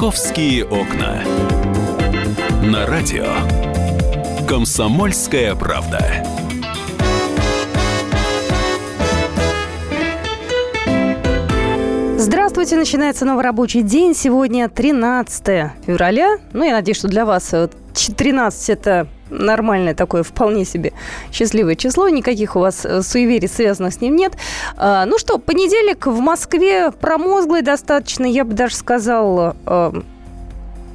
«Московские окна». На радио «Комсомольская правда». Здравствуйте, начинается новый рабочий день. Сегодня 13 февраля. Ну, я надеюсь, что для вас 13 это нормальное такое, вполне себе счастливое число. Никаких у вас э, суеверий, связанных с ним, нет. А, ну что, понедельник в Москве промозглый достаточно, я бы даже сказала, э,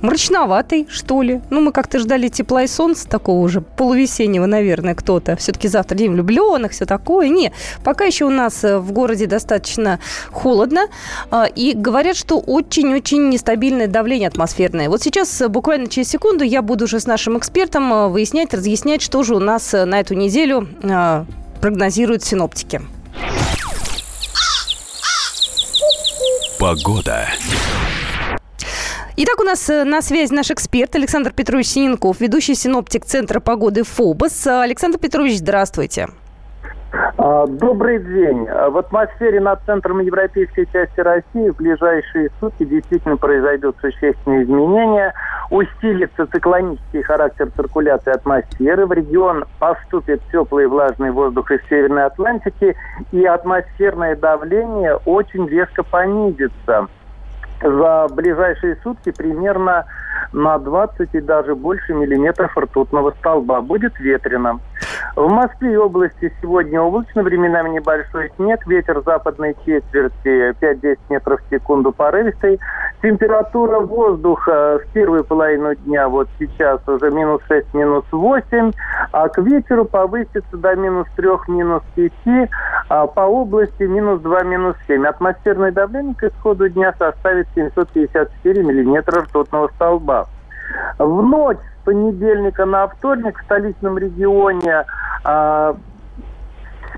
мрачноватый, что ли. Ну, мы как-то ждали тепла и солнца такого уже, полувесеннего, наверное, кто-то. Все-таки завтра день влюбленных, все такое. Не, пока еще у нас э, в городе достаточно холодно. А, и говорят, что очень-очень нестабильное давление атмосферное. Вот сейчас, э, буквально через секунду, я буду уже с нашим экспертом э, выяснять, разъяснять, что же у нас на эту неделю прогнозируют синоптики. Погода. Итак, у нас э, на связи наш эксперт Александр Петрович Синенков, ведущий синоптик Центра погоды ФОБОС. Александр Петрович, здравствуйте. А, добрый день. В атмосфере над центром европейской части России в ближайшие сутки действительно произойдут существенные изменения. Усилится циклонический характер циркуляции атмосферы. В регион поступит теплый и влажный воздух из Северной Атлантики. И атмосферное давление очень резко понизится за ближайшие сутки примерно на 20 и даже больше миллиметров ртутного столба. Будет ветрено. В Москве и области сегодня облачно, временами небольшой снег, ветер западной четверти 5-10 метров в секунду порывистый. Температура воздуха в первую половину дня вот сейчас уже минус 6, минус 8, а к вечеру повысится до минус 3, минус 5, а по области минус 2, минус 7. Атмосферное давление к исходу дня составит 754 миллиметра ртутного столба. В ночь с понедельника на вторник в столичном регионе а,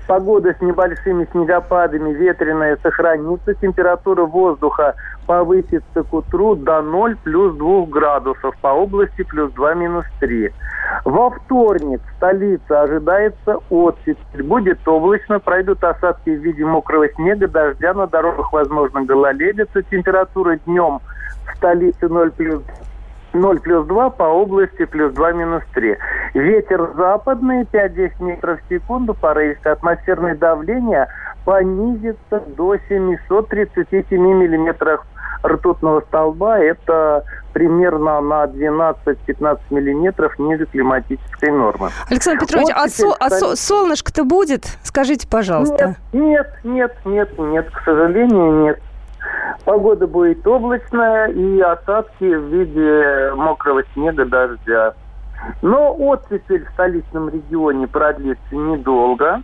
погода с небольшими снегопадами, ветреная сохранится, температура воздуха повысится к утру до 0 плюс 2 градусов, по области плюс 2 минус 3. Во вторник в столице ожидается оттепель. Будет облачно, пройдут осадки в виде мокрого снега, дождя, на дорогах возможно гололедица. Температура днем в столице 0 плюс 0 плюс 2, по области плюс 2 минус 3. Ветер западный 5-10 метров в секунду, порывистое атмосферное давление понизится до 737 миллиметров ртутного столба. Это примерно на 12-15 миллиметров ниже климатической нормы. Александр Петрович, вот а, со, а со, солнышко-то будет? Скажите, пожалуйста. Нет, нет, нет, нет, нет, к сожалению, нет. Погода будет облачная и осадки в виде мокрого снега, дождя. Но оттепель в столичном регионе продлится недолго.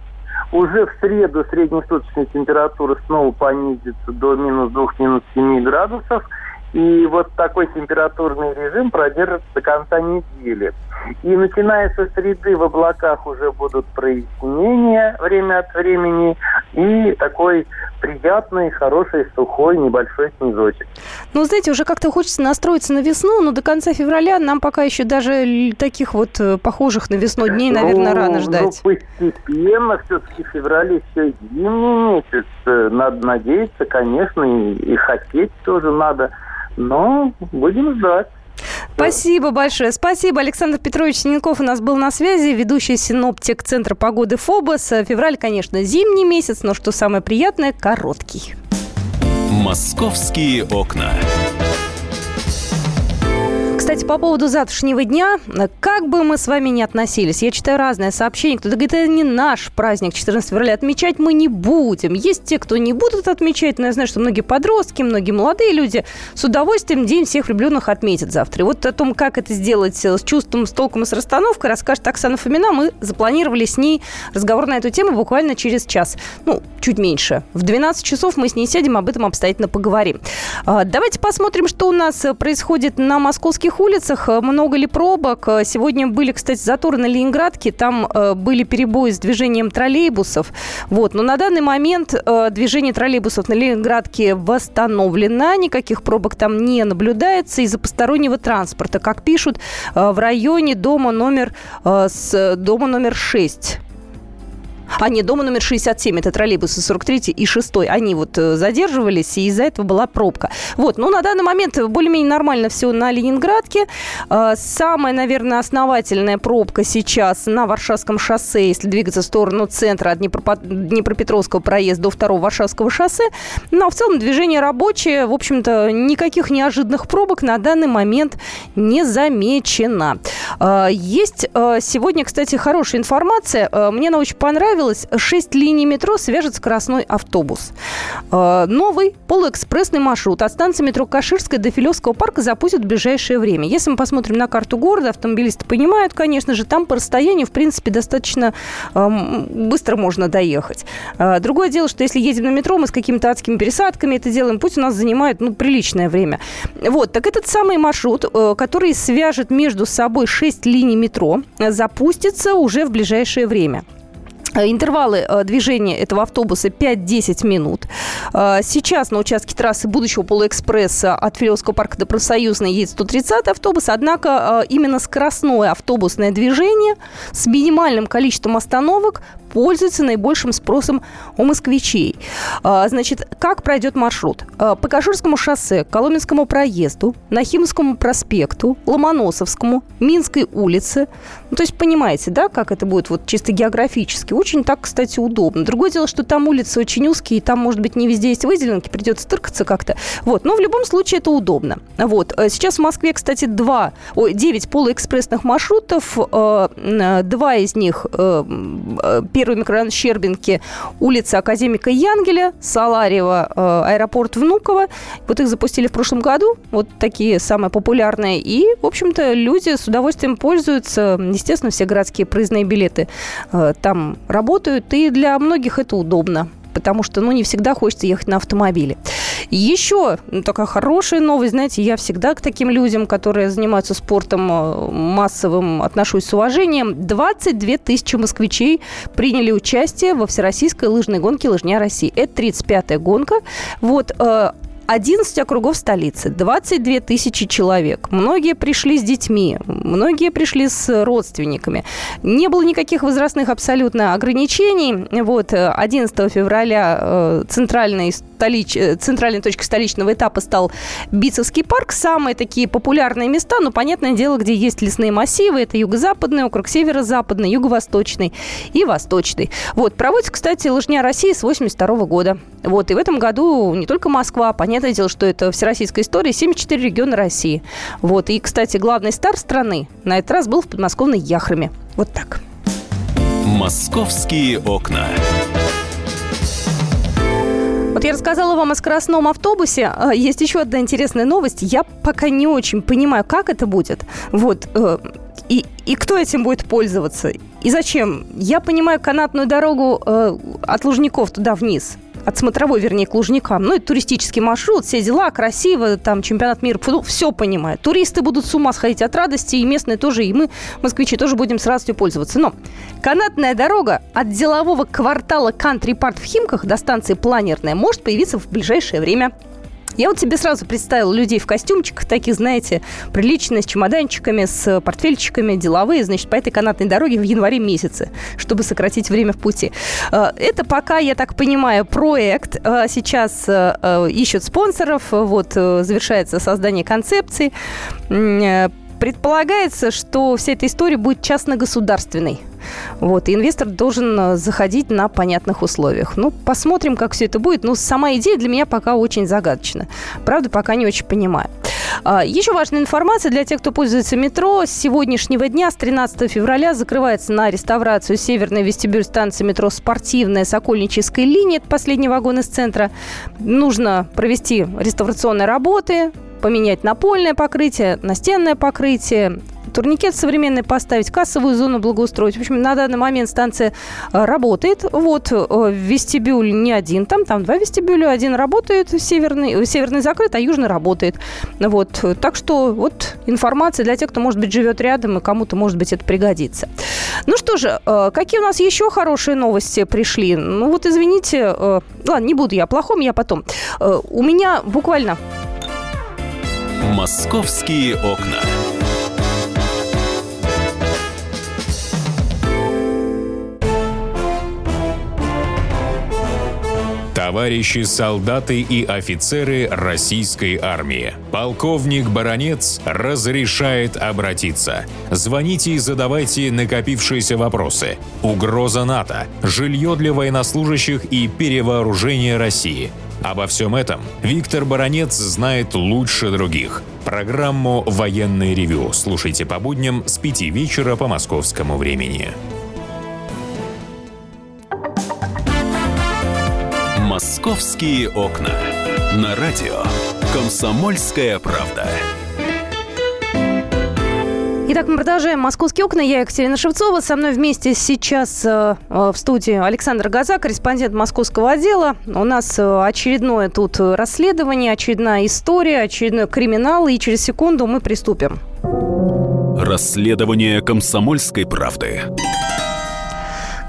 Уже в среду среднесуточная температура снова понизится до минус 2, минус 7 градусов – и вот такой температурный режим продержится до конца недели. И начиная со среды в облаках уже будут прояснения время от времени и такой приятный, хороший, сухой, небольшой снежочек. Ну, знаете, уже как-то хочется настроиться на весну, но до конца февраля нам пока еще даже таких вот э, похожих на весну дней, наверное, ну, рано ну, ждать. Ну, постепенно, все-таки в феврале еще зимний месяц. Э, надо надеяться, конечно, и, и хотеть тоже надо. Но будем ждать. Спасибо большое. Спасибо. Александр Петрович Синенков у нас был на связи, ведущий синоптик Центра погоды ФОБОС. Февраль, конечно, зимний месяц, но что самое приятное, короткий. «Московские окна» кстати, по поводу завтрашнего дня, как бы мы с вами ни относились, я читаю разные сообщения, кто-то говорит, это не наш праздник 14 февраля, отмечать мы не будем. Есть те, кто не будут отмечать, но я знаю, что многие подростки, многие молодые люди с удовольствием День всех влюбленных отметят завтра. И вот о том, как это сделать с чувством, с толком и с расстановкой, расскажет Оксана Фомина. Мы запланировали с ней разговор на эту тему буквально через час. Ну, чуть меньше. В 12 часов мы с ней сядем, об этом обстоятельно поговорим. А, давайте посмотрим, что у нас происходит на московских улицах. Э, много ли пробок? Э, сегодня были, кстати, заторы на Ленинградке. Там э, были перебои с движением троллейбусов. Вот. Но на данный момент движение троллейбусов на Ленинградке восстановлено. Никаких пробок там не наблюдается из-за постороннего транспорта. Как пишут, в районе дома номер, с, дома номер 6 А нет, дома номер 67, это троллейбусы 43 и 6. Они вот э, задерживались, и из-за этого была пробка. Вот, ну, на данный момент более-менее нормально все на Ленинградке. А, самая, наверное, основательная пробка сейчас на Варшавском шоссе, если двигаться в сторону центра от Днепропетровского проезда до второго Варшавского шоссе. Но в целом движение рабочее. В общем-то, никаких неожиданных пробок на данный момент не замечено. А, есть сегодня, кстати, хорошая информация. Мне она очень понравилась. Шесть линий метро свяжет скоростной автобус. Новый полуэкспрессный маршрут от станции метро Каширская до Филевского парка запустят в ближайшее время. Если мы посмотрим на карту города, автомобилисты понимают, конечно же, там по расстоянию, в принципе, достаточно э, быстро можно доехать. Э, другое дело, что если едем на метро, мы с какими-то адскими пересадками это делаем, путь у нас занимает, ну, приличное время. Вот, так этот самый маршрут, э, который свяжет между собой 6 линий метро, запустится уже в ближайшее время. Э, интервалы э, движения этого автобуса 5-10 минут. Э, сейчас на участке трассы будущего полуэкспресса от Филевского парка до Профсоюзной едет 130 автобус, однако именно скоростное автобусное движение с минимальным количеством остановок пользуется наибольшим спросом у москвичей. Значит, как пройдет маршрут? По Каширскому шоссе, Коломенскому проезду, Нахимовскому проспекту, Ломоносовскому, Минской улице. Ну, то есть понимаете, да, как это будет вот чисто географически? Очень так, кстати, удобно. Другое дело, что там улицы очень узкие, и там, может быть, не везде есть выделенки, придется тыркаться как-то. Вот. Но в любом случае это удобно. Вот. Э, сейчас в Москве, кстати, два, ой, 9 полуэкспрессных маршрутов. Э, э, два из них, первый микрорайон Щербинки, улица Академика Янгеля, Саларева, аэропорт Внуково. Вот их запустили в прошлом году. Вот такие самые популярные. И, в общем-то, люди с удовольствием пользуются. Естественно, все городские проездные билеты там работают, и для многих это удобно потому что, ну, не всегда хочется ехать на автомобиле. Еще ну, такая хорошая новость, знаете, я всегда к таким людям, которые занимаются спортом э, массовым, отношусь с уважением. 22 тысячи москвичей приняли участие во всероссийской лыжной гонке «Лыжня России». Это 35-я гонка. Вот, э, 11 округов столицы, 22 тысячи человек. Многие пришли с детьми, многие пришли с родственниками. Не было никаких возрастных абсолютно ограничений. Вот 11 февраля э, центральной, столич... Э, центральной точкой столичного этапа стал Бицевский парк. Самые такие популярные места, ну, понятное дело, где есть лесные массивы. Это юго-западный округ, северо-западный, юго-восточный и восточный. Вот, проводится, кстати, лыжня России с 82 года. Вот, и в этом году не только Москва, понятно, понятное дело, что это всероссийская история, 74 региона России. Вот. И, кстати, главный стар страны на этот раз был в подмосковной Яхраме. Вот так. «Московские окна». Вот я рассказала вам о скоростном автобусе. А, есть еще одна интересная новость. Я пока не очень понимаю, как это будет. Вот. Э, и, и кто этим будет пользоваться? И зачем? Я понимаю канатную дорогу э, от Лужников туда вниз от смотровой, вернее, к Лужникам. Ну, это туристический маршрут, все дела, красиво, там, чемпионат мира, футбол, все понимаю. Туристы будут с ума сходить от радости, и местные тоже, и мы, москвичи, тоже будем с радостью пользоваться. Но канатная дорога от делового квартала Кантри Парт в Химках до станции Планерная может появиться в ближайшее время. Я вот себе сразу представила людей в костюмчиках, таких, знаете, приличные, с чемоданчиками, с портфельчиками, деловые, значит, по этой канатной дороге в январе месяце, чтобы сократить время в пути. Э, это пока, я так понимаю, проект. Э, сейчас э, ищут спонсоров, вот, завершается создание концепции. Предполагается, что вся эта история будет частно-государственной. Вот, и инвестор должен э, заходить на понятных условиях. Ну, посмотрим, как все это будет. Ну, сама идея для меня пока очень загадочна. Правда, пока не очень понимаю. А, еще важная информация для тех, кто пользуется метро. С сегодняшнего дня, с 13 февраля, закрывается на реставрацию северный вестибюль станции метро «Спортивная» Сокольнической линии. Это последний вагон из центра. Нужно провести реставрационные работы, поменять напольное покрытие, настенное покрытие, турникет современный поставить, кассовую зону благоустроить. В общем, на данный момент станция э, работает. Вот э, вестибюль не один там, там два вестибюля. Один работает, северный, северный закрыт, а южный работает. Вот. Так что вот информация для тех, кто, может быть, живет рядом, и кому-то, может быть, это пригодится. Ну что же, э, какие у нас еще хорошие новости пришли? Ну вот, извините, ладно, не буду я плохом, я потом. У меня буквально... «Московские окна». товарищи солдаты и офицеры российской армии. Полковник Баронец разрешает обратиться. Звоните и задавайте накопившиеся вопросы. Угроза НАТО, жилье для военнослужащих и перевооружение России. Обо всем этом Виктор Баранец знает лучше других. Программу «Военный ревю» слушайте по будням с 5 вечера по московскому времени. «Московские окна». На радио «Комсомольская правда». Итак, мы продолжаем «Московские окна». Я Екатерина Шевцова. Со мной вместе сейчас э, в студии Александр Газа, корреспондент московского отдела. У нас э, очередное тут расследование, очередная история, очередной криминал. И через секунду мы приступим. Расследование «Комсомольской правды».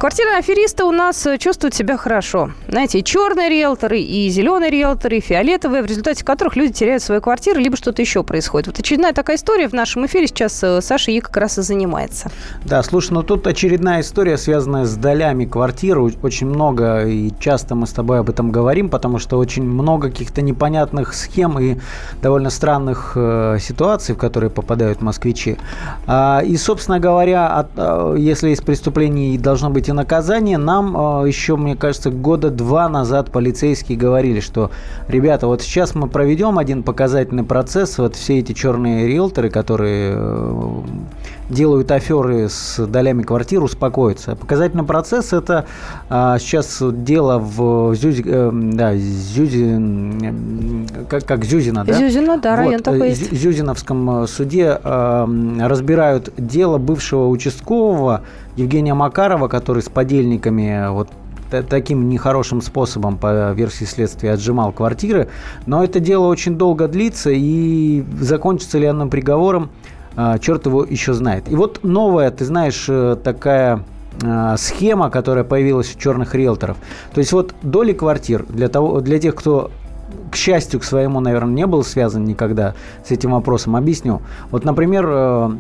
Квартирные аферисты у нас э, чувствуют себя хорошо. Знаете, и черные риэлторы, и зеленые риэлторы, и фиолетовые, в результате которых люди теряют свои квартиры, либо что-то еще происходит. Вот очередная такая история в нашем эфире сейчас э, Саша И как раз и занимается. Да, слушай, ну тут очередная история, связанная с долями квартиры. Очень много и часто мы с тобой об этом говорим, потому что очень много каких-то непонятных схем и довольно странных э, ситуаций, в которые попадают москвичи. А, и, собственно говоря, от, а, если из преступлений должно быть наказание. Нам э, еще, мне кажется, года два назад полицейские говорили, что, ребята, вот сейчас мы проведем один показательный процесс, вот все эти черные риэлторы, которые э, делают аферы с долями квартир, успокоятся. Показательный процесс – это а, сейчас дело в Зюзи, э, да, Зюзи, как, как Зюзина, да? Зюзина, да, район вот, такой есть. Зюзиновском суде а, разбирают дело бывшего участкового Евгения Макарова, который с подельниками вот таким нехорошим способом, по версии следствия, отжимал квартиры. Но это дело очень долго длится, и закончится ли оно приговором, черт его еще знает. И вот новая, ты знаешь, э, такая а, схема, которая появилась у черных риэлторов. То есть вот доли квартир для, того, для тех, кто к счастью, к своему, наверное, не был связан никогда с этим вопросом, объясню. Вот, например, э,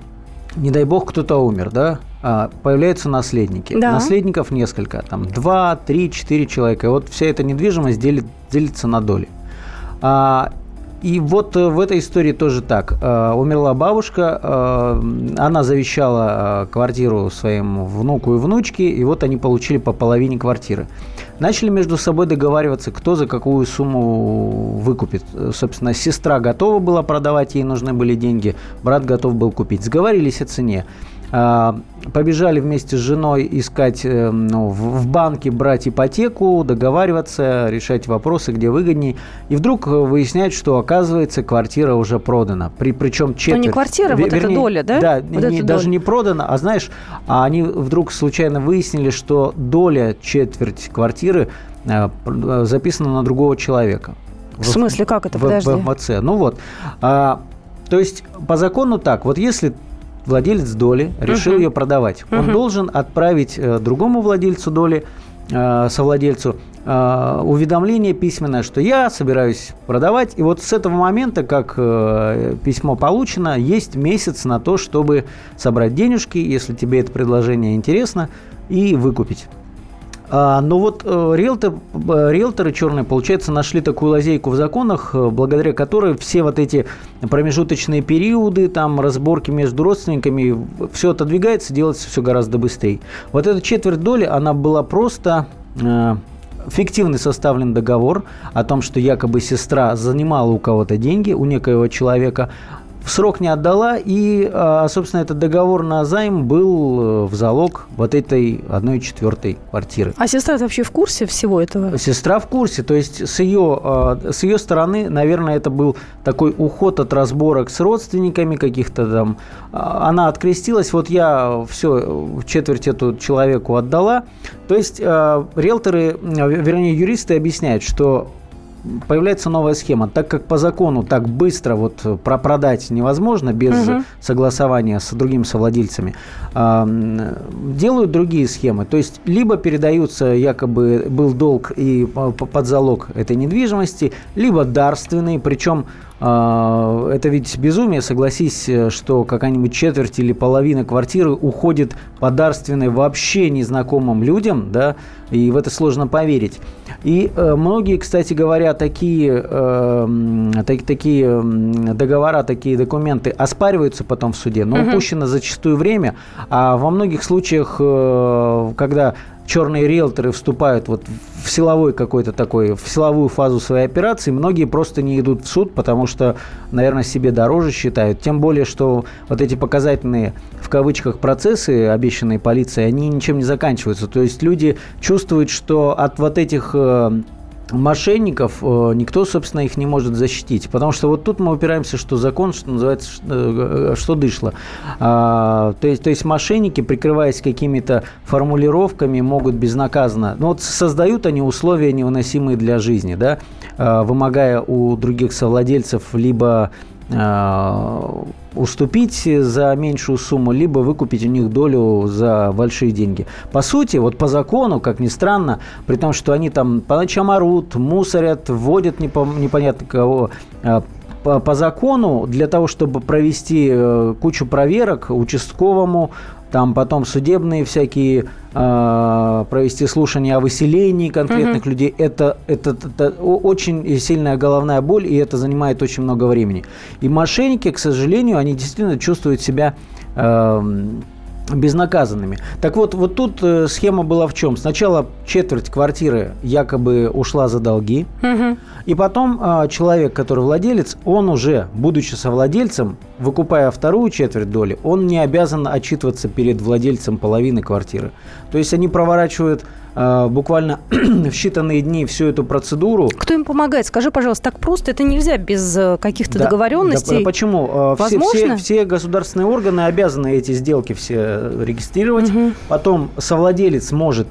не дай бог, кто-то умер, да, а, появляются наследники. Да. Наследников несколько, там два, три, четыре человека. И вот вся эта недвижимость делит, делится на доли. И вот э, в этой истории тоже так. А, умерла бабушка, она завещала квартиру своим внуку и внучке, и вот они получили по половине квартиры. Начали между собой договариваться, кто за какую сумму выкупит. Собственно, сестра готова была продавать, ей нужны были деньги, брат готов был купить. Сговорились о цене. А, побежали вместе с женой искать э, ну, в банке, брать ипотеку, договариваться, решать вопросы, где выгоднее. И вдруг выясняют, что, оказывается, квартира уже продана. При, причем четверть... Ну, не квартира, вот вернее, эта доля, да? Да, вот не, даже доля. не продана, а знаешь, а они вдруг случайно выяснили, что доля четверть квартиры э, записана на другого человека. В, в смысле, как это? В, Подожди. В МЦ. Ну вот. А, то есть, по закону так, вот если владелец доли решил uh-huh. ее продавать. Uh-huh. Он должен отправить э, другому владельцу доли, э, совладельцу, э, уведомление письменное, что я собираюсь продавать. И вот с этого момента, как письмо получено, есть месяц на то, чтобы собрать денежки, если тебе это предложение интересно, и выкупить. А, но вот э, э, риэлторы черные, получается, нашли такую лазейку в законах, э, благодаря которой все вот эти промежуточные периоды, там разборки между родственниками, все отодвигается, делается все гораздо быстрее. Вот эта четверть доли, она была просто фиктивный составлен договор о том, что якобы сестра занимала у кого-то деньги, у некоего человека, в срок не отдала, и, а, собственно, этот договор на займ был э, в залог вот этой одной четвертой квартиры. А сестра вообще в курсе всего этого? Сестра в курсе, то есть с ее, а, с ее стороны, наверное, это был такой уход от разборок с родственниками каких-то там. А, она открестилась, вот я все, четверть эту человеку отдала. То есть риэлторы, вернее, юристы объясняют, что появляется новая схема. Так как по закону так быстро вот продать невозможно без угу. согласования с другими совладельцами, делают другие схемы. То есть либо передаются якобы был долг и под залог этой недвижимости, либо дарственный, причем это ведь безумие, согласись, что какая-нибудь четверть или половина квартиры уходит подарственной вообще незнакомым людям, да, и в это сложно поверить. И э, многие, кстати говоря, такие, э, так, такие договора, такие документы оспариваются потом в суде, но угу. упущено зачастую время, а во многих случаях, э, когда черные риэлторы вступают вот в силовой какой-то такой, в силовую фазу своей операции, многие просто не идут в суд, потому что, наверное, себе дороже считают. Тем более, что вот эти показательные, в кавычках, процессы, обещанные полицией, они ничем не заканчиваются. То есть люди чувствуют, что от вот этих э, мошенников э, никто, собственно, их не может защитить. Потому что вот тут мы упираемся, что закон, что называется, э, что дышло. А, то, есть, то есть мошенники, прикрываясь какими-то формулировками, могут безнаказанно... Ну вот создают они условия невыносимые для жизни, да, вымогая у других совладельцев либо уступить за меньшую сумму, либо выкупить у них долю за большие деньги. По сути, вот по закону, как ни странно, при том, что они там по ночам орут, мусорят, вводят непонятно кого, а, по, по закону для того, чтобы провести э, кучу проверок участковому, там потом судебные всякие э, провести слушания о выселении конкретных mm-hmm. людей. Это, это, это очень сильная головная боль, и это занимает очень много времени. И мошенники, к сожалению, они действительно чувствуют себя э, безнаказанными. Так вот, вот тут э, схема была в чем? Сначала четверть квартиры якобы ушла за долги, угу. и потом э, человек, который владелец, он уже, будучи совладельцем, выкупая вторую четверть доли, он не обязан отчитываться перед владельцем половины квартиры. То есть они проворачивают буквально в считанные дни всю эту процедуру. Кто им помогает? Скажи, пожалуйста, так просто это нельзя без э, каких-то да, договоренностей? Да, почему? Возможно? Все, все, все государственные органы обязаны эти сделки все регистрировать. Угу. Потом совладелец может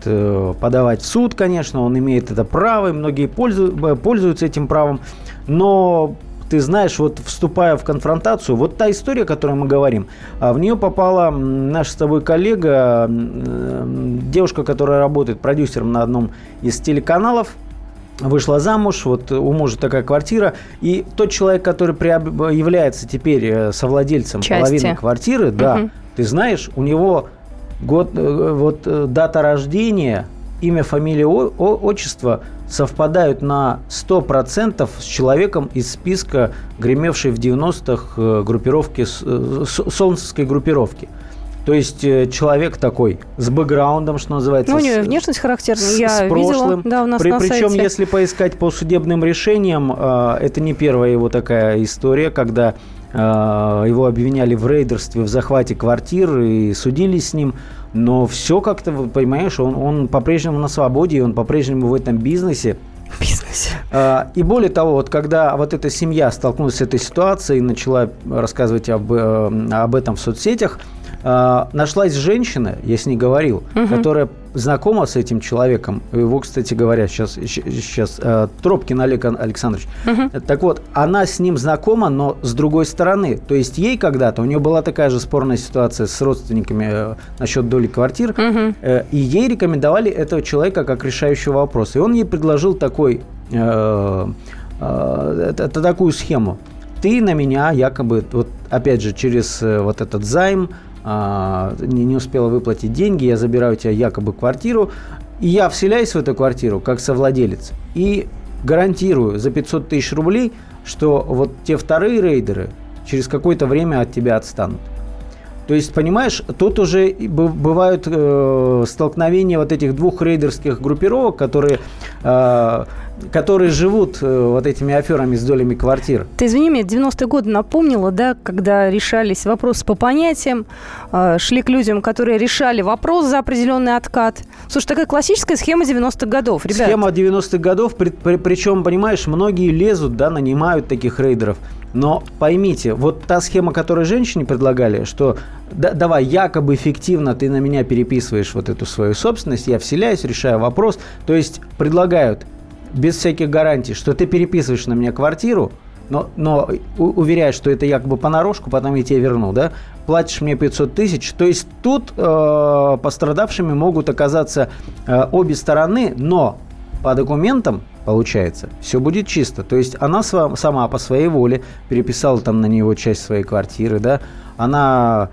подавать в суд, конечно, он имеет это право, и многие пользуются этим правом. Но ты знаешь, вот вступая в конфронтацию, вот та история, о которой мы говорим, а, в нее попала наша с тобой коллега, девушка, которая работает продюсером на одном из телеканалов, вышла замуж, вот у мужа такая квартира, и тот человек, который является теперь э, совладельцем Части. половины квартиры, угу. да, ты знаешь, у него год, э, вот э, дата рождения, имя, фамилия, отчество совпадают на 100% с человеком из списка, гремевшей в 90-х э, группировки, э, солнцевской группировки. То есть э, человек такой с бэкграундом, что называется. Ну, у него внешность характерная, с, я с прошлым. видела, да, у нас При, на Причем, сайте. если поискать по судебным решениям, это не первая его такая история, когда его обвиняли в рейдерстве, в захвате квартир и судились с ним. Но все как-то, понимаешь, он, он по-прежнему на свободе, и он по-прежнему в этом бизнесе. Бизнесе. А, и более того, вот когда вот эта семья столкнулась с этой ситуацией и начала рассказывать об, э, об этом в соцсетях, а, нашлась женщина, я с ней говорил, угу. которая знакома с этим человеком. Его, кстати говоря, сейчас, сейчас э, Тропкин Олег Александрович. Угу. Так вот, она с ним знакома, но с другой стороны. То есть ей когда-то, у нее была такая же спорная ситуация с родственниками э, насчет доли квартир, угу. э, и ей рекомендовали этого человека как решающего вопрос. И он ей предложил такой, э, э, это, такую схему. Ты на меня якобы, вот опять же, через вот этот займ, а, не, не успела выплатить деньги, я забираю у тебя якобы квартиру, и я вселяюсь в эту квартиру как совладелец и гарантирую за 500 тысяч рублей, что вот те вторые рейдеры через какое-то время от тебя отстанут. То есть, понимаешь, тут уже бывают э, столкновения вот этих двух рейдерских группировок, которые э, которые живут э, вот этими аферами с долями квартир. Ты извини меня, 90-е годы напомнила, да, когда решались вопросы по понятиям, э, шли к людям, которые решали вопрос за определенный откат. Слушай, такая классическая схема 90-х годов, ребят. Схема 90-х годов, при, при, причем, понимаешь, многие лезут, да, нанимают таких рейдеров. Но поймите, вот та схема, которую женщине предлагали, что да, давай, якобы эффективно ты на меня переписываешь вот эту свою собственность, я вселяюсь, решаю вопрос. То есть предлагают без всяких гарантий, что ты переписываешь на меня квартиру, но, но уверяешь, что это якобы понарошку, потом я тебе верну, да, платишь мне 500 тысяч. То есть тут э, пострадавшими могут оказаться э, обе стороны, но по документам, получается, все будет чисто. То есть она сама по своей воле переписала там на него часть своей квартиры, да, она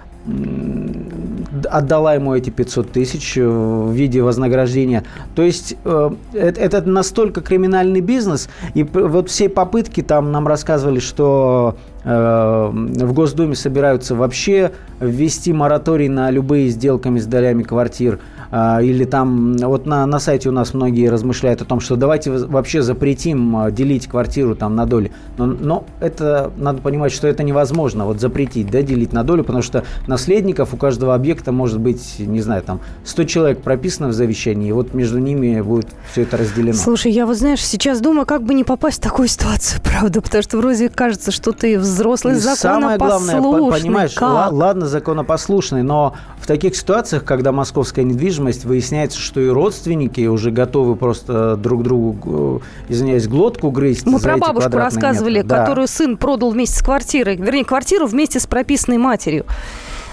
отдала ему эти 500 тысяч в виде вознаграждения. То есть э, это настолько криминальный бизнес, и вот все попытки там нам рассказывали, что э, в Госдуме собираются вообще ввести мораторий на любые сделками с долями квартир – или там, вот на, на сайте у нас многие размышляют о том, что давайте вообще запретим а, делить квартиру там на доли. Но, но это, надо понимать, что это невозможно, вот запретить, да, делить на долю, потому что наследников у каждого объекта может быть, не знаю, там 100 человек прописано в завещании, и вот между ними будет все это разделено. Слушай, я вот, знаешь, сейчас думаю, как бы не попасть в такую ситуацию, правда, потому что вроде кажется, что ты взрослый и законопослушный. Самое главное, понимаешь, как? ладно, законопослушный, но в таких ситуациях, когда московская недвижимость недвижимость, выясняется, что и родственники уже готовы просто друг другу, э, извиняюсь, глотку грызть. Мы про бабушку рассказывали, метры. которую да. сын продал вместе с квартирой, вернее, квартиру вместе с прописанной матерью.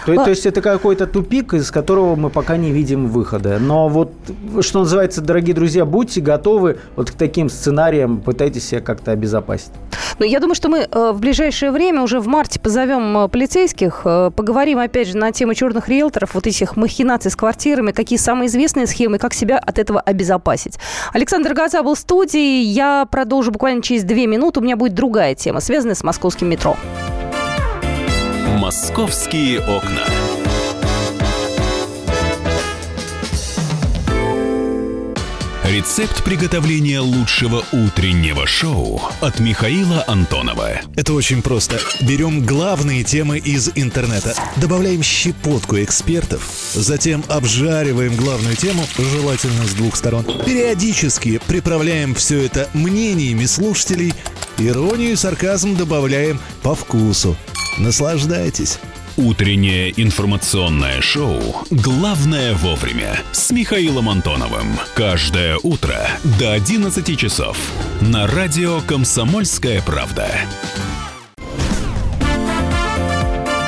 То, то есть это какой-то тупик, из которого мы пока не видим выхода. Но вот, что называется, дорогие друзья, будьте готовы вот к таким сценариям, пытайтесь себя как-то обезопасить. Ну, я думаю, что мы э, в ближайшее время, уже в марте, позовем э, полицейских, э, поговорим, опять же, на тему черных риэлторов, вот этих махинаций с квартирами, какие самые известные схемы, как себя от этого обезопасить. Александр Газа был в студии. Я продолжу буквально через две минуты. У меня будет другая тема, связанная с московским метро. «Московские окна». Рецепт приготовления лучшего утреннего шоу от Михаила Антонова. Это очень просто. Берем главные темы из интернета, добавляем щепотку экспертов, затем обжариваем главную тему, желательно с двух сторон. Периодически приправляем все это мнениями слушателей, иронию и сарказм добавляем по вкусу. Наслаждайтесь. Утреннее информационное шоу «Главное вовремя» с Михаилом Антоновым. Каждое утро до 11 часов на радио «Комсомольская правда».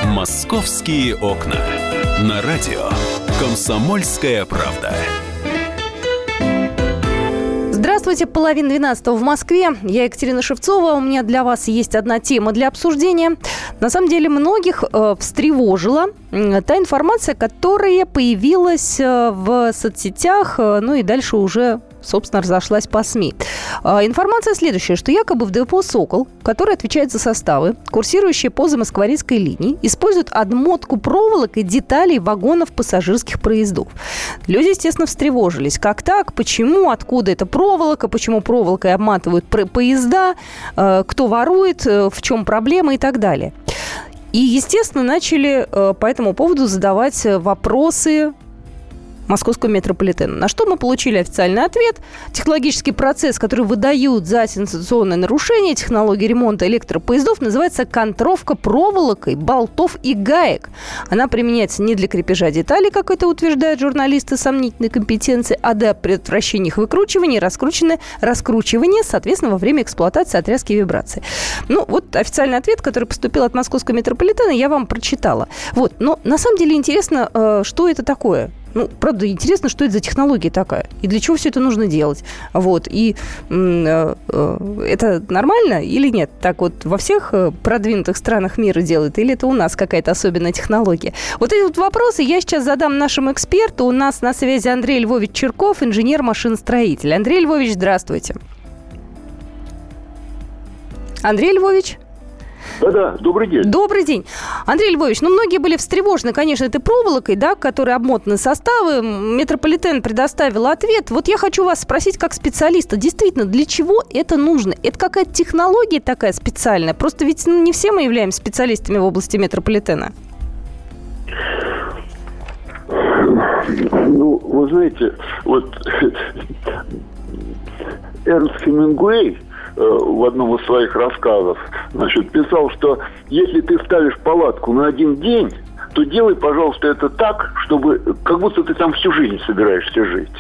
«Московские окна» на радио «Комсомольская правда». Здравствуйте, половина двенадцатого в Москве. Я Екатерина Шевцова. У меня для вас есть одна тема для обсуждения. На самом деле многих э, встревожила э, та информация, которая появилась э, в соцсетях, э, ну и дальше уже собственно, разошлась по СМИ. А, информация следующая, что якобы в депо «Сокол», который отвечает за составы, курсирующие по замоскворецкой линии, используют отмотку проволок и деталей вагонов пассажирских проездов. Люди, естественно, встревожились. Как так? Почему? Откуда эта проволока? Почему проволокой обматывают поезда? А, кто ворует? Э, в чем проблема? И так далее. И, естественно, начали э, по этому поводу задавать вопросы московского метрополитена. На что мы получили официальный ответ. Технологический процесс, который выдают за сенсационное нарушение технологии ремонта электропоездов, называется контровка проволокой, болтов и гаек. Она применяется не для крепежа деталей, как это утверждают журналисты сомнительной компетенции, а для предотвращения их выкручивания, раскручивания, раскручивания, соответственно, во время эксплуатации отрезки вибрации. Ну, вот официальный ответ, который поступил от московского метрополитена, я вам прочитала. Вот, но на самом деле интересно, э, что это такое. Ну, правда, интересно, что это за технология такая, и для чего все это нужно делать. Вот, и э, э, это нормально или нет? Так вот во всех э, продвинутых странах мира делают, или это у нас какая-то особенная технология? Вот эти вот вопросы я сейчас задам нашему эксперту. У нас на связи Андрей Львович Черков, инженер-машиностроитель. Андрей Львович, здравствуйте. Андрей Львович? Да-да, добрый день. Добрый день. Андрей Львович, ну многие были встревожены, конечно, этой проволокой, да, которой обмотаны составы. Метрополитен предоставил ответ. Вот я хочу вас спросить как специалиста, действительно, для чего это нужно? Это какая-то технология такая специальная? Просто ведь ну, не все мы являемся специалистами в области метрополитена. Ну, вы знаете, вот Эрнст Хемингуэй в одном из своих рассказов, значит, писал, что если ты ставишь палатку на один день, то делай, пожалуйста, это так, чтобы как будто ты там всю жизнь собираешься жить.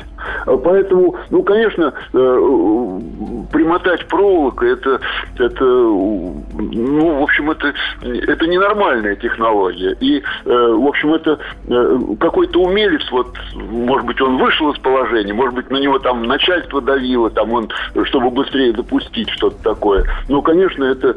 А поэтому, ну, конечно, э, при перемотать проволокой, это, это, ну, в общем, это, это ненормальная технология. И, э, в общем, это э, какой-то умелец, вот, может быть, он вышел из положения, может быть, на него там начальство давило, там он, чтобы быстрее допустить что-то такое. Но, конечно, это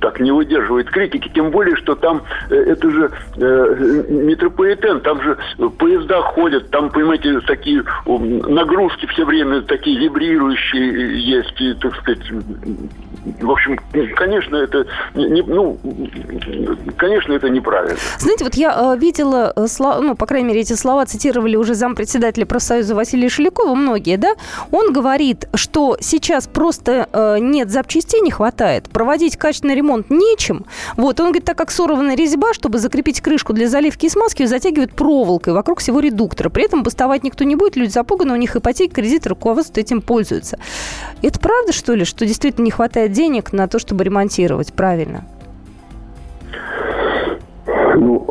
так не выдерживает критики, тем более, что там это же метрополитен, там же поезда ходят, там, понимаете, такие нагрузки все время такие вибрирующие есть, и, так сказать, в общем, конечно, это не, ну, конечно, это неправильно. Знаете, вот я э, видела, э, ну, по крайней мере, эти слова цитировали уже зампредседателя профсоюза Василия Шелякова, многие, да? Он говорит, что сейчас просто э, нет запчастей, не хватает, проводить качественный ремонт нечем. Вот, он говорит, так как сорвана резьба, чтобы закрепить крышку для заливки и смазки, затягивают проволокой вокруг всего редуктора. При этом бастовать никто не будет, люди запуганы, у них ипотека, кредит, руководство этим пользуется. Это правда, что ли, что действительно не хватает денег на то, чтобы ремонтировать правильно? Ну,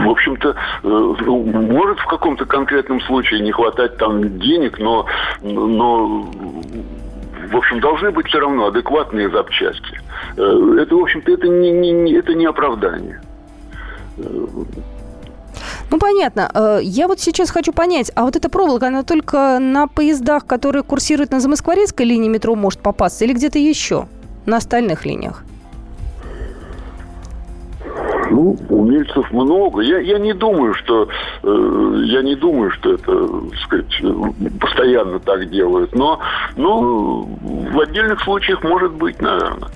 в общем-то, э, может в каком-то конкретном случае не хватать там денег, но, но в общем, должны быть все равно адекватные запчасти. Э, это, в общем-то, это не, не, это не оправдание. Ну, понятно. Э, я вот сейчас хочу понять, а вот эта проволока, она только на поездах, которые курсируют на Замоскворецкой линии метро, может попасться или где-то еще на остальных линиях? Ну, умельцев много. Я, я не думаю, что э, я не думаю, что это, так сказать, постоянно так делают. Но, но в отдельных случаях может быть, наверное.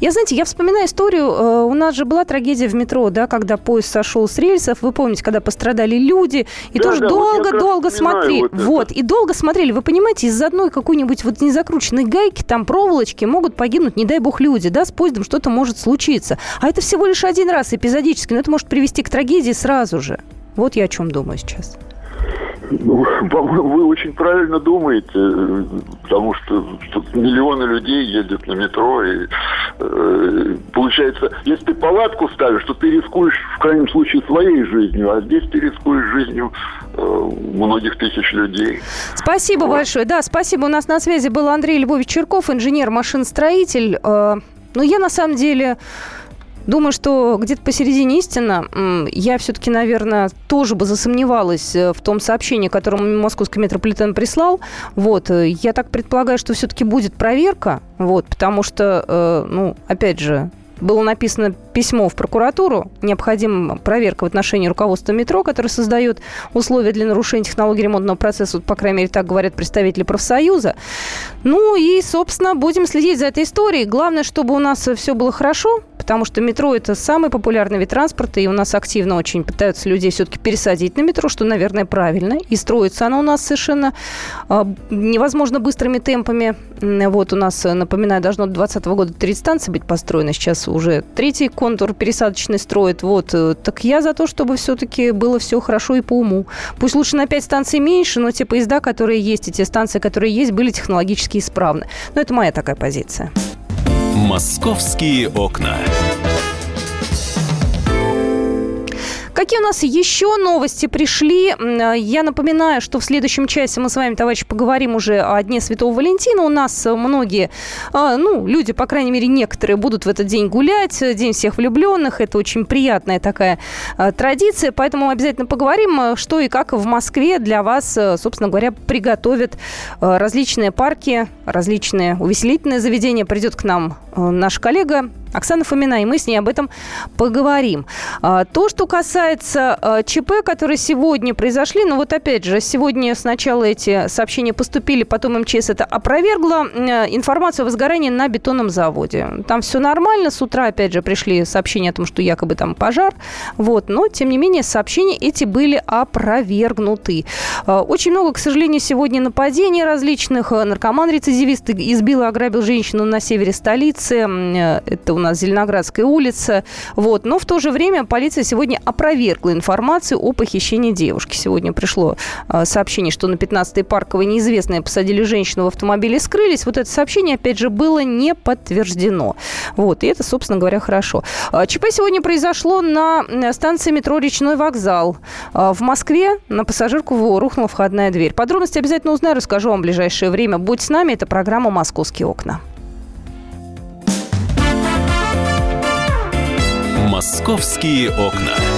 Я, знаете, я вспоминаю историю, э, у нас же была трагедия в метро, да, когда поезд сошел с рельсов, вы помните, когда пострадали люди, и да, тоже долго-долго да, смотрели. Вот, вот, и долго смотрели. Вы понимаете, из-за одной какой-нибудь вот незакрученной гайки, там проволочки, могут погибнуть, не дай бог, люди, да, с поездом что-то может случиться. А это всего лишь один раз эпизодически, но это может привести к трагедии сразу же. Вот я о чем думаю сейчас. Ну, вы очень правильно думаете, потому что тут миллионы людей ездят на метро, и э, получается, если ты палатку ставишь, то ты рискуешь в крайнем случае своей жизнью, а здесь ты рискуешь жизнью э, многих тысяч людей. Спасибо вот. большое. Да, спасибо. У нас на связи был Андрей Львович Черков, инженер-машиностроитель. Э, ну, я на самом деле Думаю, что где-то посередине истина. Я все-таки, наверное, тоже бы засомневалась э, в том сообщении, которое московский метрополитен прислал. Вот. Э, я так предполагаю, что все-таки будет проверка, вот, потому что, э, ну, опять же, было написано письмо в прокуратуру, необходима проверка в отношении руководства метро, которое создает условия для нарушения технологии ремонтного процесса, вот, по крайней мере, так говорят представители профсоюза. Ну и, собственно, будем следить за этой историей. Главное, чтобы у нас все было хорошо, потому что метро – это самый популярный вид транспорта, и у нас активно очень пытаются людей все-таки пересадить на метро, что, наверное, правильно. И строится оно у нас совершенно э, невозможно быстрыми темпами. Вот у нас, напоминаю, должно до 2020 года 30 станций быть построено. Сейчас уже третий контур пересадочный строит. Вот. Э, так я за то, чтобы все-таки было все хорошо и по уму. Пусть лучше на 5 станций меньше, но те поезда, которые есть, и те станции, которые есть, были технологически исправны. Но это моя такая позиция. Московские окна. Какие у нас еще новости пришли? Э, я напоминаю, что в следующем часе мы с вами, товарищи, поговорим уже о Дне Святого Валентина. У нас многие, а, ну, люди, по крайней мере, некоторые будут в этот день гулять, День всех влюбленных. Это очень приятная такая э, традиция, поэтому обязательно поговорим, э, что и как в Москве для вас, собственно говоря, приготовят различные парки, различные увеселительные заведения. Придет к нам наш коллега Оксана Фомина, и мы с ней об этом поговорим. А, то, что касается а, ЧП, которые сегодня произошли, ну вот опять же, сегодня сначала эти сообщения поступили, потом МЧС это опровергло, информацию о возгорании на бетонном заводе. Там все нормально, с утра опять же пришли сообщения о том, что якобы там пожар, вот, но тем не менее сообщения эти были опровергнуты. Очень много, к сожалению, сегодня нападений различных. Наркоман-рецидивист избил и ограбил женщину на севере столицы. Улице. Это у нас Зеленоградская улица. Вот. Но в то же время полиция сегодня опровергла информацию о похищении девушки. Сегодня пришло а, сообщение, что на 15-й парковой неизвестные посадили женщину в автомобиле и скрылись. Вот это сообщение, опять же, было не подтверждено. Вот. И это, собственно говоря, хорошо. А, ЧП сегодня произошло на станции метро «Речной вокзал». А, в Москве на пассажирку рухнула входная дверь. Подробности обязательно узнаю, расскажу вам в ближайшее время. Будь с нами, это программа «Московские окна». «Московские окна».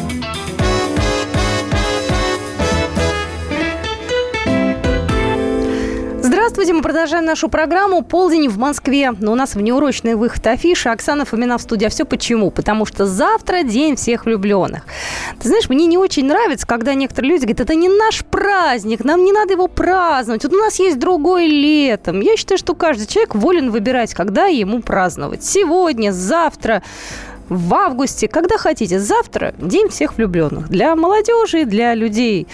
Здравствуйте, мы продолжаем нашу программу «Полдень в Москве». Но у нас внеурочный выход афиши. Оксана Фомина в студии. А все почему? Потому что завтра день всех влюбленных. Ты знаешь, мне не очень нравится, когда некоторые люди говорят, это не наш праздник, нам не надо его праздновать. Вот у нас есть другой летом. Я считаю, что каждый человек волен выбирать, когда ему праздновать. Сегодня, завтра в августе, когда хотите. Завтра день всех влюбленных. Для молодежи, для людей,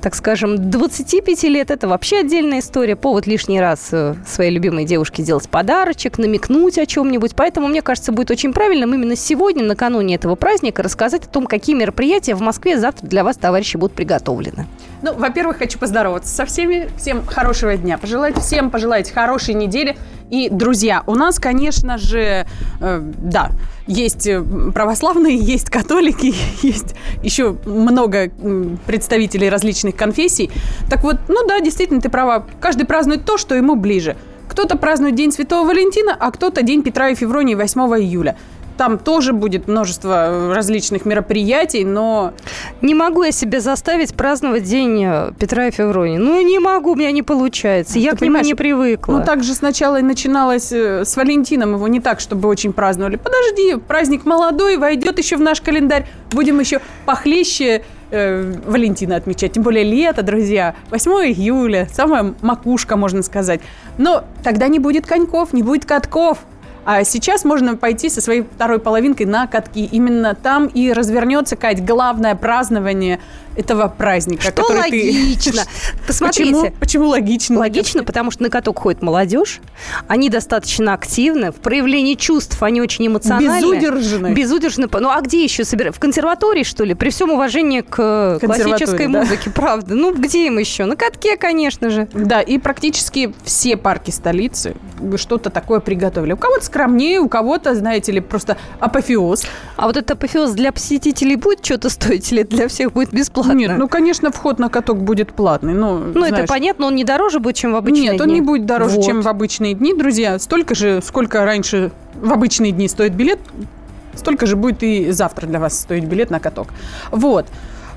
так скажем, 25 лет это вообще отдельная история. Повод лишний раз э, своей любимой девушке сделать подарочек, намекнуть о чем-нибудь. Поэтому, мне кажется, будет очень правильным именно сегодня, накануне этого праздника, рассказать о том, какие мероприятия в Москве завтра для вас, товарищи, будут приготовлены. Ну, во-первых, хочу поздороваться со всеми. Всем хорошего дня. Пожелать всем пожелать хорошей недели. И, друзья, у нас, конечно же, э, да, есть э, православные, есть католики, есть еще много представителей различных конфессий. Так вот, ну да, действительно, ты права. Каждый празднует то, что ему ближе. Кто-то празднует День Святого Валентина, а кто-то День Петра и Февронии 8 июля. Там тоже будет множество э, различных мероприятий, но... Не могу я себе заставить праздновать День э, Петра и Февронии. Ну, не могу, у меня не получается. Я Ты к нему не привыкла. Ну, так же сначала и начиналось э, с Валентином. Его не так, чтобы очень праздновали. Подожди, праздник молодой, войдет еще в наш календарь. Будем еще похлеще Валентина отмечать. Тем более лето, друзья. 8 июля, самая макушка, можно сказать. Но тогда не будет коньков, не будет катков. А сейчас можно пойти со своей второй половинкой на катки. Именно там и развернется, Кать, главное празднование этого праздника. Что который логично. Ты... Посмотрите. Почему, почему логично? Логично, потому что на каток ходит молодежь. Они достаточно активны. В проявлении чувств они очень эмоциональны. Безудержны. Безудержны. Ну, а где еще собирают? В консерватории, что ли? При всем уважении к классической да? музыке, правда. Ну, где им еще? На катке, конечно же. Да, и практически все парки столицы что-то такое приготовили. У кого-то скромнее, у кого-то, знаете ли, просто апофеоз. А вот этот апофеоз для посетителей будет что-то стоить или для всех будет бесплатно? Нет, ну, конечно, вход на каток будет платный. Ну, ну знаешь, это понятно, он не дороже будет, чем в обычные Нет, дни. он не будет дороже, вот. чем в обычные дни, друзья. Столько же, сколько раньше в обычные дни стоит билет, столько же будет и завтра для вас стоить билет на каток. Вот.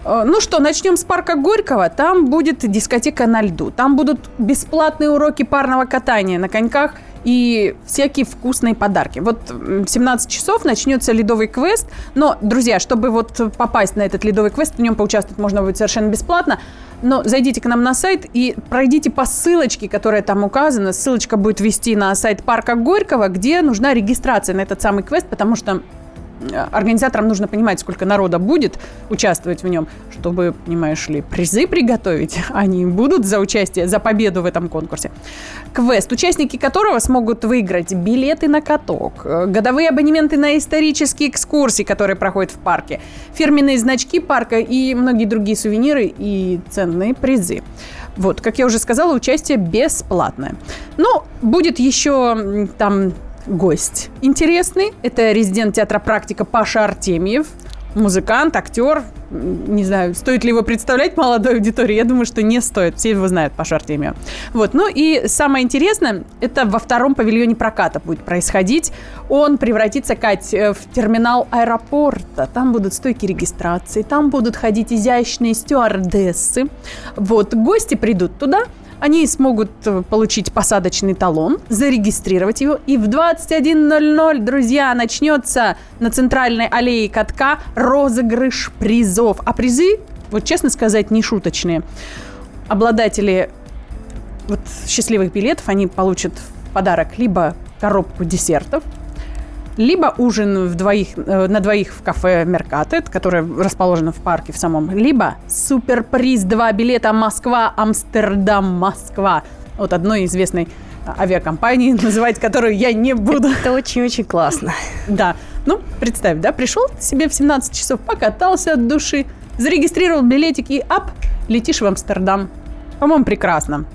Э, ну что, начнем с парка Горького. Там будет дискотека на льду. Там будут бесплатные уроки парного катания на коньках – и всякие вкусные подарки. Вот в 17 часов начнется ледовый квест, но, друзья, чтобы вот попасть на этот ледовый квест, в нем поучаствовать можно будет совершенно бесплатно, но зайдите к нам на сайт и пройдите по ссылочке, которая там указана. Ссылочка будет вести на сайт парка Горького, где нужна регистрация на этот самый квест, потому что организаторам нужно понимать, сколько народа будет участвовать в нем, чтобы, понимаешь ли, призы приготовить. Они будут за участие, за победу в этом конкурсе. Квест, участники которого смогут выиграть билеты на каток, э, годовые абонементы на исторические экскурсии, которые проходят в парке, фирменные значки парка и многие другие сувениры и ценные призы. Вот, как я уже сказала, участие бесплатное. Но будет еще там гость интересный. Это резидент театра «Практика» Паша Артемьев. Музыкант, актер, Не знаю, стоит ли его представлять молодой аудитории. Я думаю, что не стоит. Все его знают по Артемию. Вот. Ну и самое интересное, это во втором павильоне проката будет происходить. Он превратится, Кать, э, в терминал аэропорта. Там будут стойки регистрации, там будут ходить изящные стюардессы. Вот. Гости придут туда, они смогут э, получить посадочный талон, зарегистрировать его, и в 21.00, друзья, начнется на центральной аллее катка розыгрыш призов. А призы, вот честно сказать, не шуточные. Обладатели вот счастливых билетов, они получат в подарок либо коробку десертов, либо ужин в двоих, э, на двоих в кафе Меркатет, которое расположено в парке в самом, либо суперприз два билета Москва-Амстердам-Москва от одной известной авиакомпании, называть которую я не буду. Это очень-очень классно. Да. Ну, представь, да, пришел себе в 17 часов, покатался от души, зарегистрировал билетик и ап, летишь в Амстердам. По-моему, прекрасно.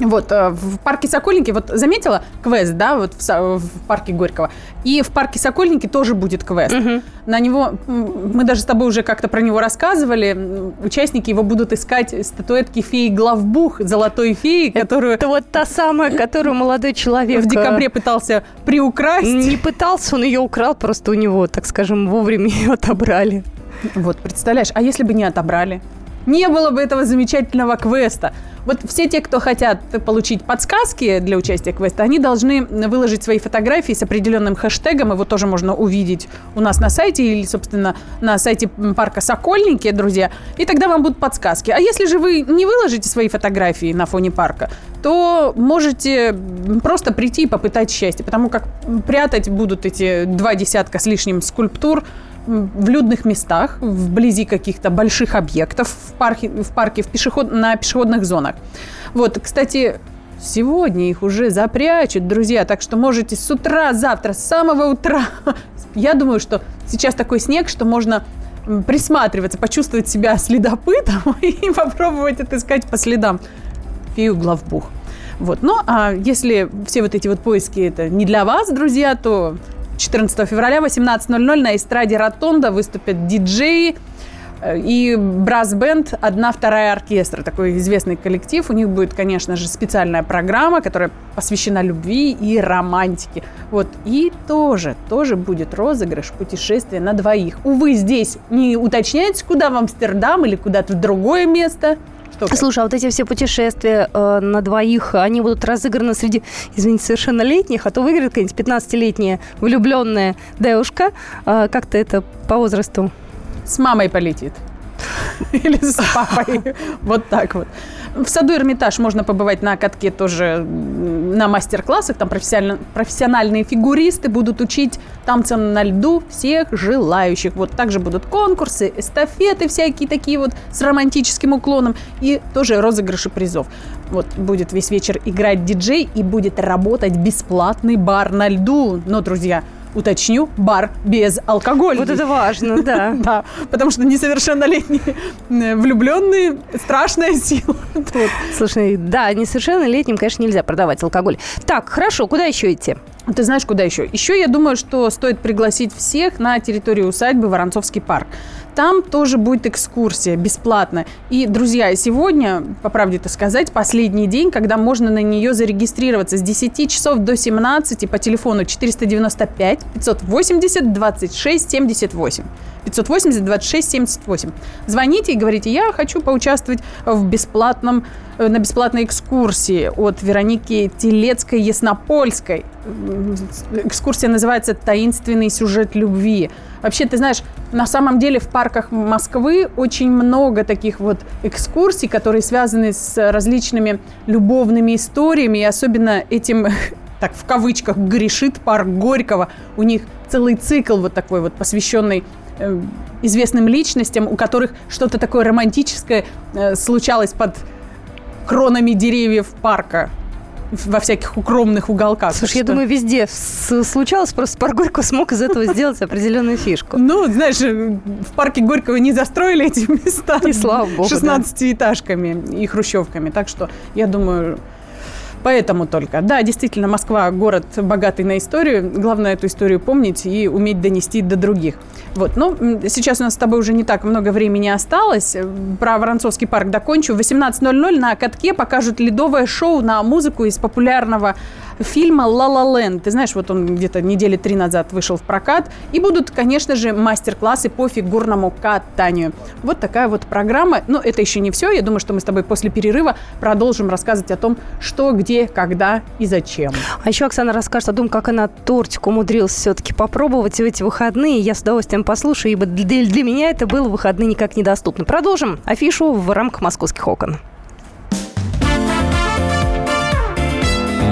Вот, э, в парке Сокольники, вот заметила квест, да, вот в, в парке Горького. И в парке Сокольники тоже будет квест. Угу. На него, мы даже с тобой уже как-то про него рассказывали, участники его будут искать статуэтки феи Главбух, золотой феи, которую... Это вот та самая, которую молодой человек... В декабре пытался приукрасть. Не пытался, он ее украл, просто у него, так скажем, вовремя ее отобрали. Вот, представляешь, а если бы не отобрали? Не было бы этого замечательного квеста. Вот все те, кто хотят получить подсказки для участия в квесте, они должны выложить свои фотографии с определенным хэштегом. Его тоже можно увидеть у нас на сайте или, собственно, на сайте парка Сокольники, друзья. И тогда вам будут подсказки. А если же вы не выложите свои фотографии на фоне парка, то можете просто прийти и попытать счастье. Потому как прятать будут эти два десятка с лишним скульптур в людных местах, вблизи каких-то больших объектов в парке, в парке в пешеход, на пешеходных зонах. Вот, кстати, сегодня их уже запрячут, друзья, так что можете с утра, завтра, с самого утра. Я думаю, что сейчас такой снег, что можно присматриваться, почувствовать себя следопытом и попробовать отыскать по следам фею главбух. Вот. Ну, а если все вот эти вот поиски это не для вас, друзья, то 14 февраля 18.00 на эстраде Ротонда выступят диджеи э, и брас-бенд «Одна вторая оркестра». Такой известный коллектив. У них будет, конечно же, специальная программа, которая посвящена любви и романтике. Вот. И тоже, тоже будет розыгрыш путешествия на двоих. Увы, здесь не уточняется, куда в Амстердам или куда-то в другое место – что Слушай, а вот эти все путешествия э, на двоих, они будут разыграны среди, извините, совершеннолетних, а то выиграет какая-нибудь 15-летняя влюбленная девушка. Э, как-то это по возрасту? С мамой полетит. Или с папой. Вот так вот. В саду Эрмитаж можно побывать на катке тоже на мастер-классах. Там профессиональные фигуристы будут учить танцам на льду всех желающих. Вот также будут конкурсы, эстафеты всякие такие вот с романтическим уклоном и тоже розыгрыши призов. Вот будет весь вечер играть диджей и будет работать бесплатный бар на льду. Но, друзья, уточню, бар без алкоголя. Вот это важно, да. Да, потому что несовершеннолетние э, влюбленные – страшная сила. Слушай, да, несовершеннолетним, конечно, нельзя продавать алкоголь. Так, хорошо, куда еще идти? Ты знаешь, куда еще? Еще я думаю, что стоит пригласить всех на территорию усадьбы Воронцовский парк. Там тоже будет экскурсия бесплатно. И, друзья, сегодня, по правде это сказать, последний день, когда можно на нее зарегистрироваться с 10 часов до 17 по телефону 495 580 26 78. 580 26 78. Звоните и говорите, я хочу поучаствовать в бесплатном, на бесплатной экскурсии от Вероники Телецкой-Яснопольской. Экскурсия называется «Таинственный сюжет любви». Вообще, ты знаешь, на самом деле в парках Москвы очень много таких вот экскурсий, которые связаны с различными любовными историями, и особенно этим так в кавычках грешит парк Горького. У них целый цикл вот такой вот посвященный э, известным личностям, у которых что-то такое романтическое э, случалось под кронами деревьев парка во всяких укромных уголках. Слушай, я думаю, везде случалось, просто парк Горького смог из этого сделать определенную фишку. Ну, знаешь, в парке Горького не застроили эти места. И слава богу, 16-этажками и хрущевками. Так что, я думаю, Поэтому только. Да, действительно, Москва город богатый на историю. Главное эту историю помнить и уметь донести до других. Вот. Ну, сейчас у нас с тобой уже не так много времени осталось. Про Воронцовский парк докончу. В 18.00 на катке покажут ледовое шоу на музыку из популярного фильма «Ла Ла Ленд». Ты знаешь, вот он где-то недели три назад вышел в прокат. И будут, конечно же, мастер-классы по фигурному катанию. Вот такая вот программа. Но это еще не все. Я думаю, что мы с тобой после перерыва продолжим рассказывать о том, что, где, когда и зачем. А еще Оксана расскажет о том, как она тортик умудрилась все-таки попробовать в эти выходные. Я с удовольствием послушаю, ибо для, для меня это было выходные никак недоступно. Продолжим афишу в рамках «Московских окон».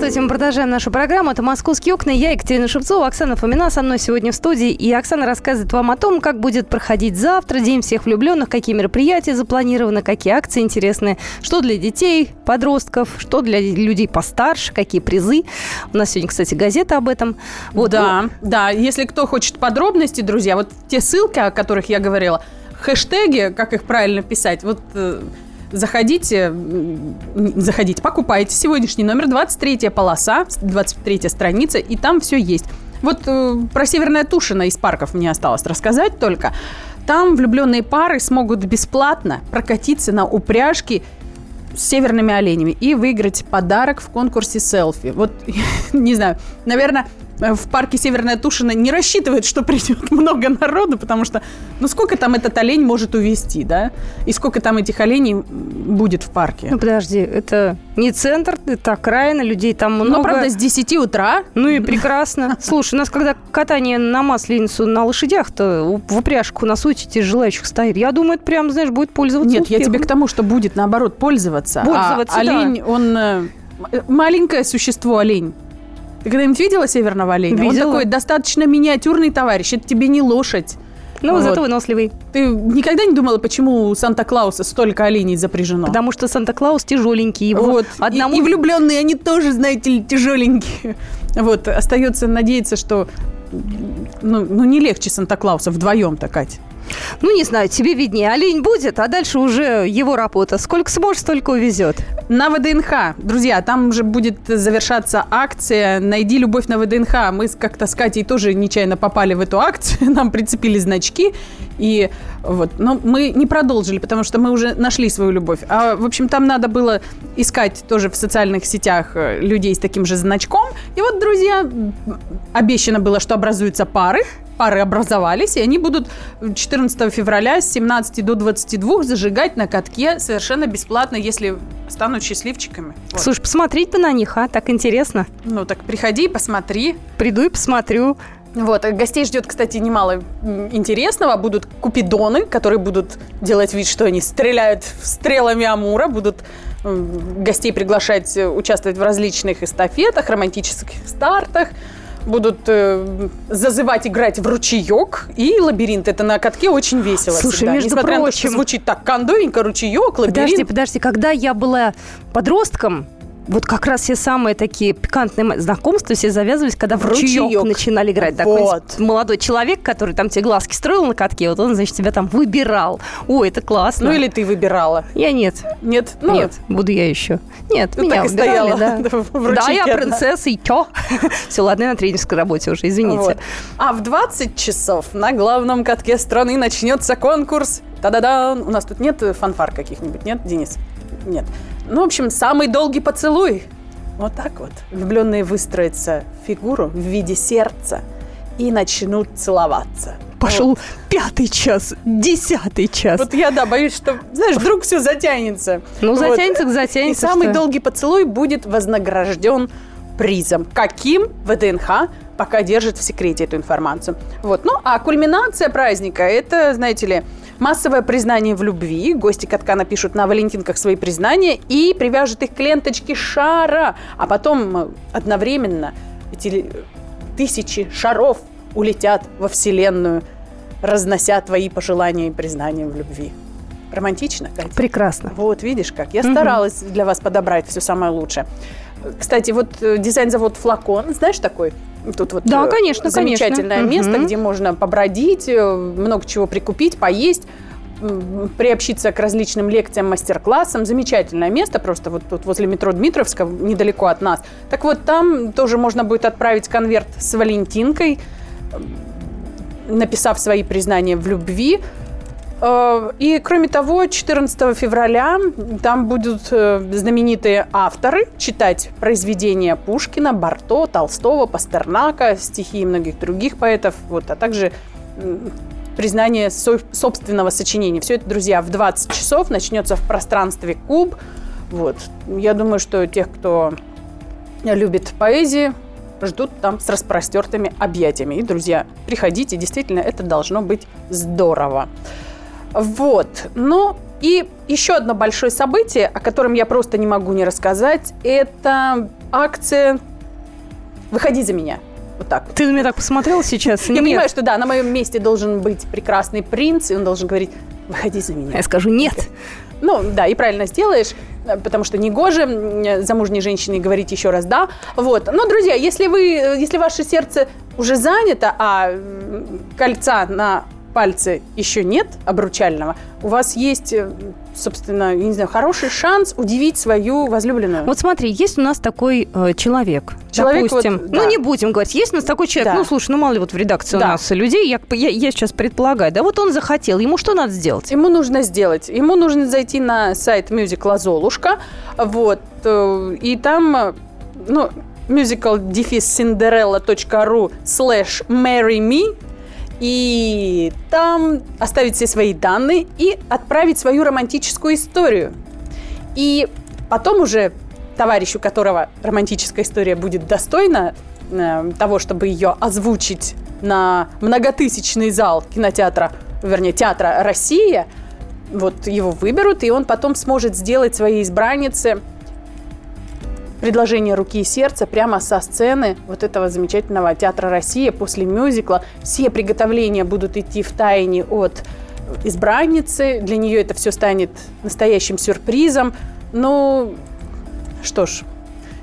Здравствуйте, мы продолжаем нашу программу. Это «Московские окна». Я Екатерина Шевцова, Оксана Фомина со мной сегодня в студии. И Оксана рассказывает вам о том, как будет проходить завтра День всех влюбленных, какие мероприятия запланированы, какие акции интересные, что для детей, подростков, что для людей постарше, какие призы. У нас сегодня, кстати, газета об этом. Вот, да, ну... да. Если кто хочет подробности, друзья, вот те ссылки, о которых я говорила, хэштеги, как их правильно писать, вот э, заходите, заходите, покупайте сегодняшний номер, 23 полоса, 23 страница, и там все есть. Вот э, про Северная Тушина из парков мне осталось рассказать только. Там влюбленные пары смогут бесплатно прокатиться на упряжке с северными оленями и выиграть подарок в конкурсе селфи. Вот, не знаю, наверное, в парке Северная Тушина не рассчитывает, что придет много народу, потому что, ну, сколько там этот олень может увести, да? И сколько там этих оленей будет в парке? Ну, подожди, это не центр, это окраина, людей там ну, много. Ну, правда, с 10 утра. Ну и прекрасно. Слушай, у нас когда катание на Масленицу на лошадях-то в упряжку на сути желающих стоит, я думаю, это прям, знаешь, будет пользоваться Нет, я тебе к тому, что будет, наоборот, пользоваться. Пользоваться, а олень, да. он э, маленькое существо олень. Ты когда-нибудь видела северного оленя? Видела. Он такой достаточно миниатюрный товарищ. Это тебе не лошадь. Ну, вот. зато выносливый. Ты никогда не думала, почему у Санта-Клауса столько оленей запрежено? Потому что Санта-Клаус тяжеленький. Его вот. Одному... И, и влюбленные, они тоже, знаете ли, тяжеленькие. Вот. Остается надеяться, что ну, ну не легче Санта-Клауса вдвоем-то, Кать. Ну, не знаю, тебе виднее. Олень будет, а дальше уже его работа. Сколько сможет, столько увезет. На ВДНХ. Друзья, там уже будет завершаться акция «Найди любовь на ВДНХ». Мы как-то с Катей тоже нечаянно попали в эту акцию. Нам прицепили значки. И вот, но мы не продолжили, потому что мы уже нашли свою любовь. А, в общем, там надо было искать тоже в социальных сетях э, людей с таким же значком. И вот, друзья, обещано было, что образуются пары пары образовались, и они будут 14 февраля с 17 до 22 зажигать на катке совершенно бесплатно, если станут счастливчиками. Вот. Слушай, посмотреть бы на них, а? Так интересно. Ну, так приходи, посмотри. Приду и посмотрю. Вот, гостей ждет, кстати, немало интересного. Будут купидоны, которые будут делать вид, что они стреляют стрелами Амура, будут гостей приглашать участвовать в различных эстафетах, романтических стартах будут э, зазывать играть в ручеек и лабиринт. Это на катке очень весело Слушай, всегда. между Несмотря прочим... на то, что звучит так кондовенько, ручеек, лабиринт. Подожди, подожди, когда я была подростком, вот как раз все самые такие пикантные знакомства все завязывались, когда в ручеек, ручеек. начинали играть. Вот. Такой молодой человек, который там тебе глазки строил на катке, вот он, значит, тебя там выбирал. Ой, это классно. Ну или ты выбирала? Я нет. Нет? Ну, Нет, буду я еще. Нет, Ты меня так и выбирали, стояла да. Да, я принцесса, и чё? Все, ладно, я на тренерской работе уже, извините. Вот. А в 20 часов на главном катке страны начнется конкурс. Та-да-да! У нас тут нет фанфар каких-нибудь, нет, Денис? Нет. Ну, в общем, самый долгий поцелуй. Вот так вот. Влюбленные выстроятся в фигуру в виде сердца и начнут целоваться. Пошел пятый час, десятый час. Вот я, да, боюсь, что, знаешь, вдруг все затянется. Ну, Вот. затянется, так И затянется. самый что? долгий поцелуй будет вознагражден призом. Каким ВДНХ пока держит в секрете эту информацию. Вот. Ну, а кульминация праздника – это, знаете ли, массовое признание в любви. Гости катка напишут на валентинках свои признания и привяжут их к ленточке шара. А потом э, одновременно эти тысячи шаров улетят во Вселенную, разнося твои пожелания и признания в любви. Романтично, Катя? Прекрасно. Вот, видишь как. Я старалась для вас подобрать все самое лучшее. Кстати, вот э, дизайн-завод «Флакон», знаешь такой? Тут вот Да, э, конечно, замечательное конечно. место, Мгм. где можно побродить, э, много чего прикупить, поесть, приобщиться к различным лекциям, мастер-классам. Замечательное место, просто вот тут возле метро Дмитровска, недалеко от нас. Так вот, там тоже можно будет отправить конверт с Валентинкой, написав свои признания в любви. Э, И, кроме того, 14 февраля там будут э, знаменитые авторы читать произведения Пушкина, Барто, Толстого, Пастернака, стихи многих других поэтов, вот, а также признание со- собственного сочинения. Все это, друзья, в 20 часов начнется в пространстве Куб. Вот. Я думаю, что тех, кто любит поэзию, ждут там с распростертыми объятиями. И, друзья, приходите, действительно, это должно быть здорово. Вот. Ну, и еще одно большое событие, о котором я просто не могу не рассказать, это акция «Выходи за меня». Вот так. Ты на меня так посмотрел сейчас? Я Нет. понимаю, что да, на моем месте должен быть прекрасный принц, и он должен говорить «Выходи за меня». Я скажу нет. Ну, да, и правильно сделаешь, потому что негоже замужней женщине говорить еще раз «да». Вот. Но, друзья, если, вы, э, если ваше сердце уже занято, а кольца на пальце еще нет обручального, у вас есть, э, собственно, я не знаю, хороший шанс удивить свою возлюбленную. Вот смотри, есть у нас такой э, человек, Человек допустим. вот, Ну, да. не будем говорить, есть у нас такой человек, Да. ну, слушай, ну, мало ли вот в редакции у Да. нас людей, я, я, я сейчас предполагаю, да, вот он захотел, ему что надо сделать? Ему нужно сделать? Ему нужно зайти на сайт мюзикла «Золушка», вот, э, и там, э, ну, musical-cinderella.ru slash marry me, и там оставить все свои данные и отправить свою романтическую историю. И потом уже товарищу, которого романтическая история будет достойна э, того, чтобы ее озвучить на многотысячный зал кинотеатра, вернее, театра «Россия», вот его выберут, и он потом сможет сделать своей избраннице предложение руки и сердца прямо со сцены вот этого замечательного театра Россия после мюзикла. Все приготовления будут идти в тайне от избранницы. Для нее это все станет настоящим сюрпризом. Ну, что ж,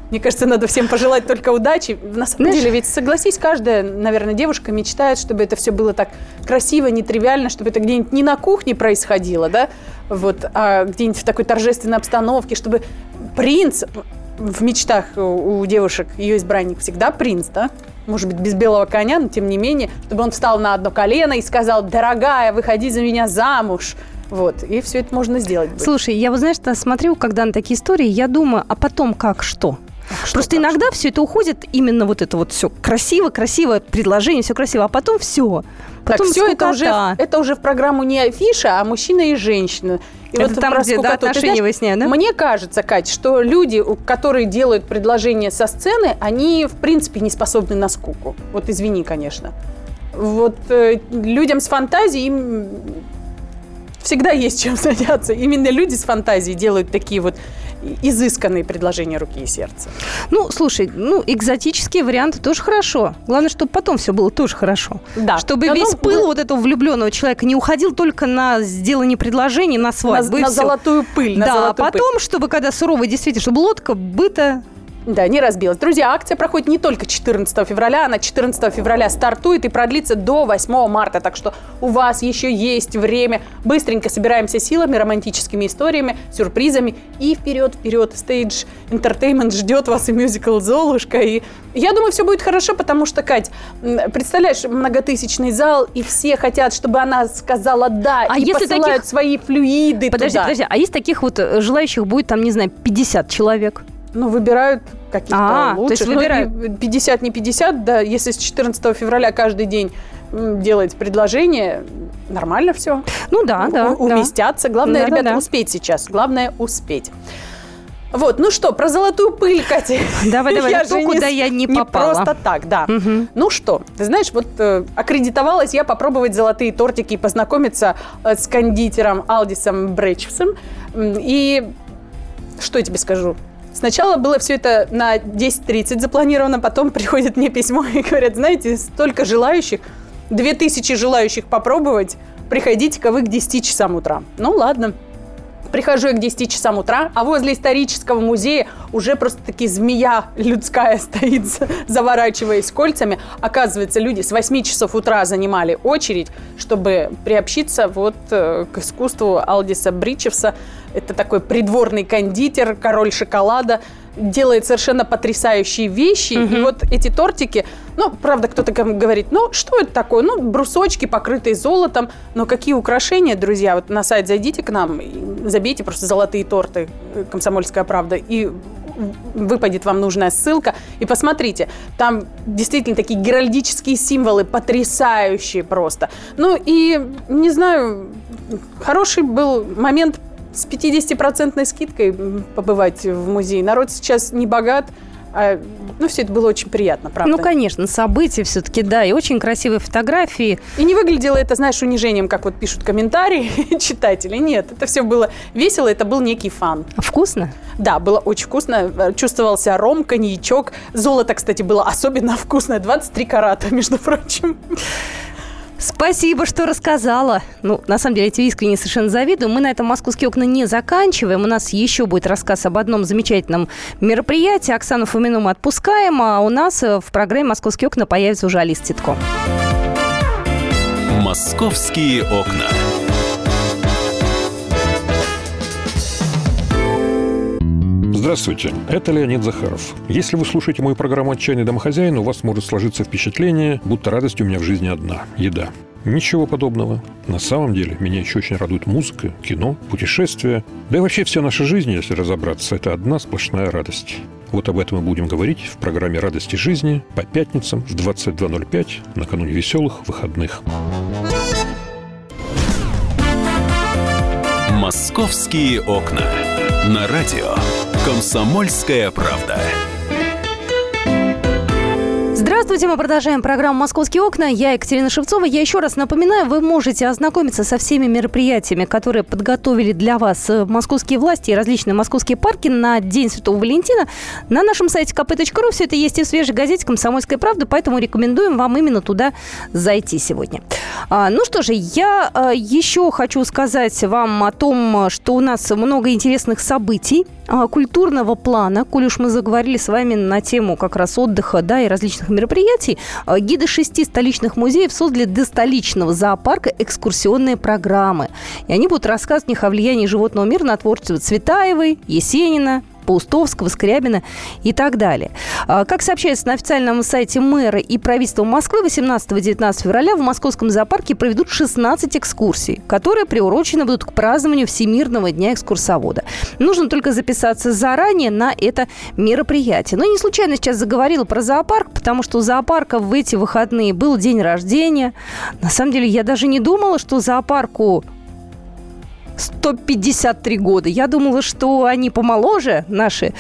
мне кажется, надо всем пожелать только удачи. На самом Знаешь- деле, ведь согласись, каждая, наверное, девушка мечтает, чтобы это все было так красиво, нетривиально, чтобы это где-нибудь не на кухне происходило, да, вот, а где-нибудь в такой торжественной обстановке, чтобы принц в мечтах у у девушек, ее избранник всегда принц, да, может быть, без белого коня, но тем не менее, чтобы он встал на одно колено и сказал, дорогая, выходи за меня замуж. Вот, и все это можно сделать. будет. Слушай, я вот, знаешь, смотрю, когда на такие истории, я думаю, а потом как что? Просто как иногда все это уходит именно вот это вот все красиво, красивое предложение, все красиво, а потом все. Так, Потом все это уже, это уже в программу не афиша, а мужчина и женщина. И Это там, про где, да, отношения знаешь, выясняют, да? Мне кажется, Кать, что люди, которые делают предложения со сцены, они, в принципе, не способны на скуку. Вот извини, конечно. Вот э, людям с фантазией им всегда есть чем заняться. Именно люди с фантазией делают такие вот изысканные предложения руки и сердца. Ну, слушай, ну, экзотические варианты тоже хорошо. Главное, чтобы потом все было тоже хорошо. Да. Чтобы Да, весь ну, пыл ну- вот этого влюбленного человека не уходил только на сделание предложений, на свадьбу. на, на золотую пыль. на Да, а золотую пыль. потом, чтобы когда суровый действительно, чтобы лодка быта Да, не разбилась. Друзья, акция проходит не только 14 февраля, она 14 февраля стартует и продлится до 8 марта. Так что у вас еще есть время. Быстренько собираемся силами, романтическими историями, сюрпризами. И вперед, вперед. Стейдж Entertainment ждет вас и мюзикл «Золушка». И я думаю, все будет хорошо, потому что, Кать, представляешь, многотысячный зал, и все хотят, чтобы она сказала «да». А и если посылают таких- свои флюиды Подожди, туда. подожди, а есть таких вот э, желающих будет там, не знаю, 50 человек? Ну, выбирают каких-то А, то лучших. есть Ну, выбирают. и 50 не 50, да, если с 14 февраля каждый день делать предложение, нормально все. Ну да, да. да. Уместятся. Главное, Да, да, ребята, да. успеть сейчас. Главное, успеть. Вот, ну что, про золотую пыль, Катя. Давай, давай, Я то, куда я не попала. просто так, да. Мгм. Ну что, ты знаешь, вот э, аккредитовалась я попробовать золотые тортики и познакомиться э, с кондитером Алдисом Бречевсом. И что я тебе скажу? Сначала было все это на 10.30 запланировано, потом приходит мне письмо и говорят, знаете, столько желающих, 2000 желающих попробовать, приходите-ка вы к 10 часам утра. Ну ладно, Прихожу я к 10 часам утра, а возле исторического музея уже просто таки змея людская стоит, за- заворачиваясь кольцами. Оказывается, люди с 8 часов утра занимали очередь, чтобы приобщиться вот э, к искусству Алдиса Бричевса. Это такой придворный кондитер, король шоколада, делает совершенно потрясающие вещи. И вот эти тортики, ну, правда, кто-то говорит, ну, что это такое? Ну, брусочки, покрытые золотом. Но какие украшения, друзья? Вот на сайт зайдите к нам, забейте просто «Золотые торты. э, Комсомольская правда» и выпадет вам нужная ссылка. И посмотрите, там действительно такие геральдические символы, потрясающие просто. Ну и, не знаю, хороший был момент с 50% скидкой побывать в музее. Народ сейчас не богат, а, ну, все это было очень приятно, правда. Ну, конечно, события все-таки, да, и очень красивые фотографии. И не выглядело это, знаешь, унижением, как вот пишут комментарии читатели. Нет, это все было весело, это был некий фан. Вкусно? Да, было очень вкусно. Э, Чувствовался ром, коньячок. Золото, кстати, было особенно вкусное. 23 карата, между прочим. Спасибо, что рассказала. Ну, на самом деле, я тебе искренне совершенно завидую. Мы на этом «Московские окна» не заканчиваем. У нас еще будет рассказ об одном замечательном мероприятии. Оксану Фомину мы отпускаем, а у нас э, в программе «Московские окна» появится уже Алис Титко. «Московские окна». Здравствуйте, это Леонид Захаров. Если вы слушаете мою программу «Отчаянный домохозяин», у вас может сложиться впечатление, будто радость у меня в жизни одна – еда. Ничего подобного. На самом деле, меня еще очень радует музыка, кино, путешествия. Да и вообще вся наша жизнь, если разобраться, это одна сплошная радость. Вот об этом мы будем говорить в программе «Радости жизни» по пятницам в 22.05 накануне веселых выходных. «Московские окна». На радио «Комсомольская правда». Здравствуйте, мы продолжаем программу «Московские окна». Я Екатерина Шевцова. Я еще раз напоминаю, вы можете ознакомиться со всеми мероприятиями, которые подготовили для вас э, московские власти и различные московские парки на День Святого Валентина на нашем сайте kp.ru. Все это есть и в свежей газете «Комсомольская правда», поэтому рекомендуем вам именно туда зайти сегодня. А, ну что же, я а, еще хочу сказать вам о том, что у нас много интересных событий культурного плана, коль уж мы заговорили с вами на тему как раз отдыха, да, и различных мероприятий, а, гиды шести столичных музеев создали для столичного зоопарка экскурсионные программы. И они будут рассказывать в них о влиянии животного мира на творчество Цветаевой, Есенина, Паустовского, Скрябина и так далее. А, Как сообщается на официальном сайте мэра и правительства Москвы, 18-19 февраля в московском зоопарке проведут 16 экскурсий, которые приурочены будут к празднованию Всемирного дня экскурсовода. Нужно только записаться заранее на это мероприятие. Но не случайно сейчас заговорила про зоопарк, потому что у зоопарка в эти выходные был день рождения. На самом деле я даже не думала, что зоопарку 153 года. Я думала, что они помоложе, наши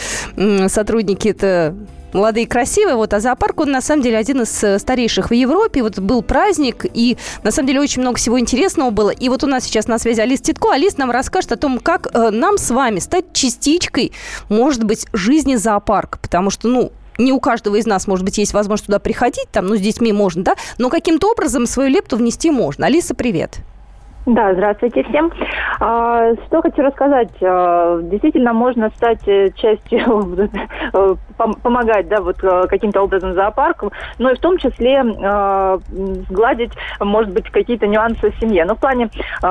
сотрудники это молодые и красивые. Вот, а зоопарк, он на самом деле один из э, старейших в Европе. Вот был праздник, и на самом деле очень много всего интересного было. И вот у нас сейчас на связи Алис Титко. Алис нам расскажет о том, как э, нам с вами стать частичкой, может быть, жизни зоопарка. Потому что, ну, не у каждого из нас, может быть, есть возможность туда приходить, там, ну, с детьми можно, да, но каким-то образом свою лепту внести можно. Алиса, привет. Да, здравствуйте всем. А, что хочу рассказать. А, действительно, можно стать э, частью, э, помогать, да, вот э, каким-то образом зоопарку, но и в том числе а, сгладить, может быть, какие-то нюансы в семье. Но в плане,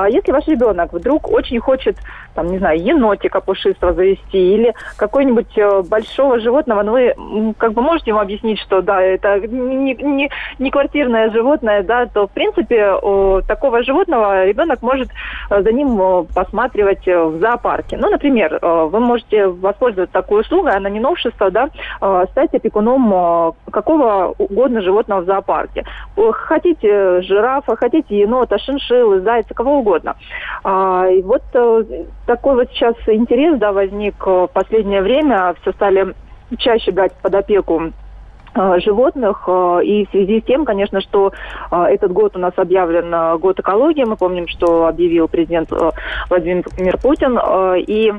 если ваш ребенок вдруг очень хочет, там, не знаю, енотика пушистого завести или какой-нибудь большого животного, но вы как бы можете ему объяснить, что да, это не, не, не квартирное животное, да, то в принципе такого животного ребенок ребенок может э, за ним э, посматривать э, в зоопарке. Ну, например, вы можете воспользоваться такой услугой, она не новшество, да, стать опекуном какого угодно животного в зоопарке. Хотите жирафа, хотите енота, шиншиллы, зайца, кого угодно. А, и вот такой вот сейчас интерес, да, возник в последнее время, все стали чаще брать под опеку животных. Э, и в связи с тем, конечно, что э, этот год у нас объявлен год экологии. Мы помним, что объявил президент Владимир Путин. И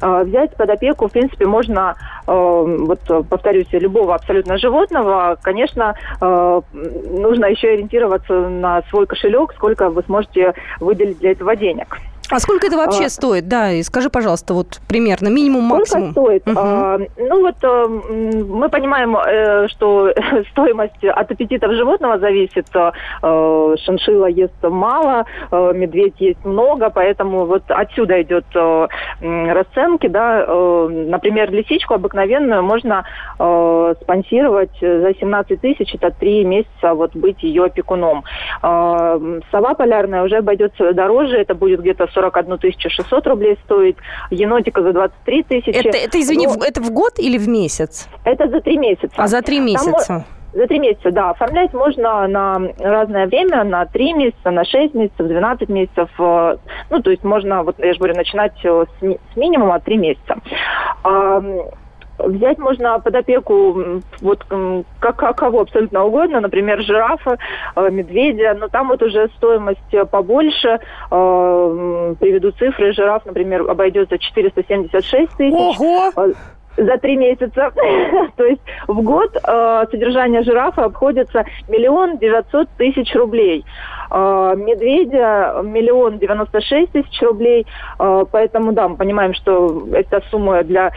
взять под опеку, в принципе, можно, вот повторюсь, любого абсолютно животного. Конечно, нужно еще ориентироваться на свой кошелек, сколько вы сможете выделить для этого денег. А сколько это вообще а, стоит? Да, и скажи, пожалуйста, вот примерно минимум, максимум. Сколько стоит? Угу. А, ну вот а, мы понимаем, э, что стоимость от аппетитов животного зависит. А, шиншилла ест мало, а, медведь есть много, поэтому вот отсюда идет а, расценки, да. А, например, лисичку обыкновенную можно а, спонсировать за 17 тысяч, это три месяца вот быть ее опекуном. А, сова полярная уже обойдется дороже, это будет где-то 41 600 рублей стоит, енотика за 23 тысячи. Это, это извини, Но... это в год или в месяц? Это за три месяца. А за три месяца? Там... За три месяца, да. Оформлять можно на разное время, на три месяца, на шесть месяцев, 12 месяцев. Э, ну, то есть можно, вот я же говорю, начинать с, с минимума три месяца. Взять можно под опеку вот как, кого абсолютно угодно, например, жирафа, э, медведя, но там вот уже стоимость побольше. Э, приведу цифры. Жираф, например, обойдется 476 тысяч. Ого! Э, за три месяца. То есть в год э, содержание жирафа обходится миллион девятьсот тысяч рублей. Э, медведя миллион девяносто шесть тысяч рублей. Э, поэтому, да, мы понимаем, что это сумма для э,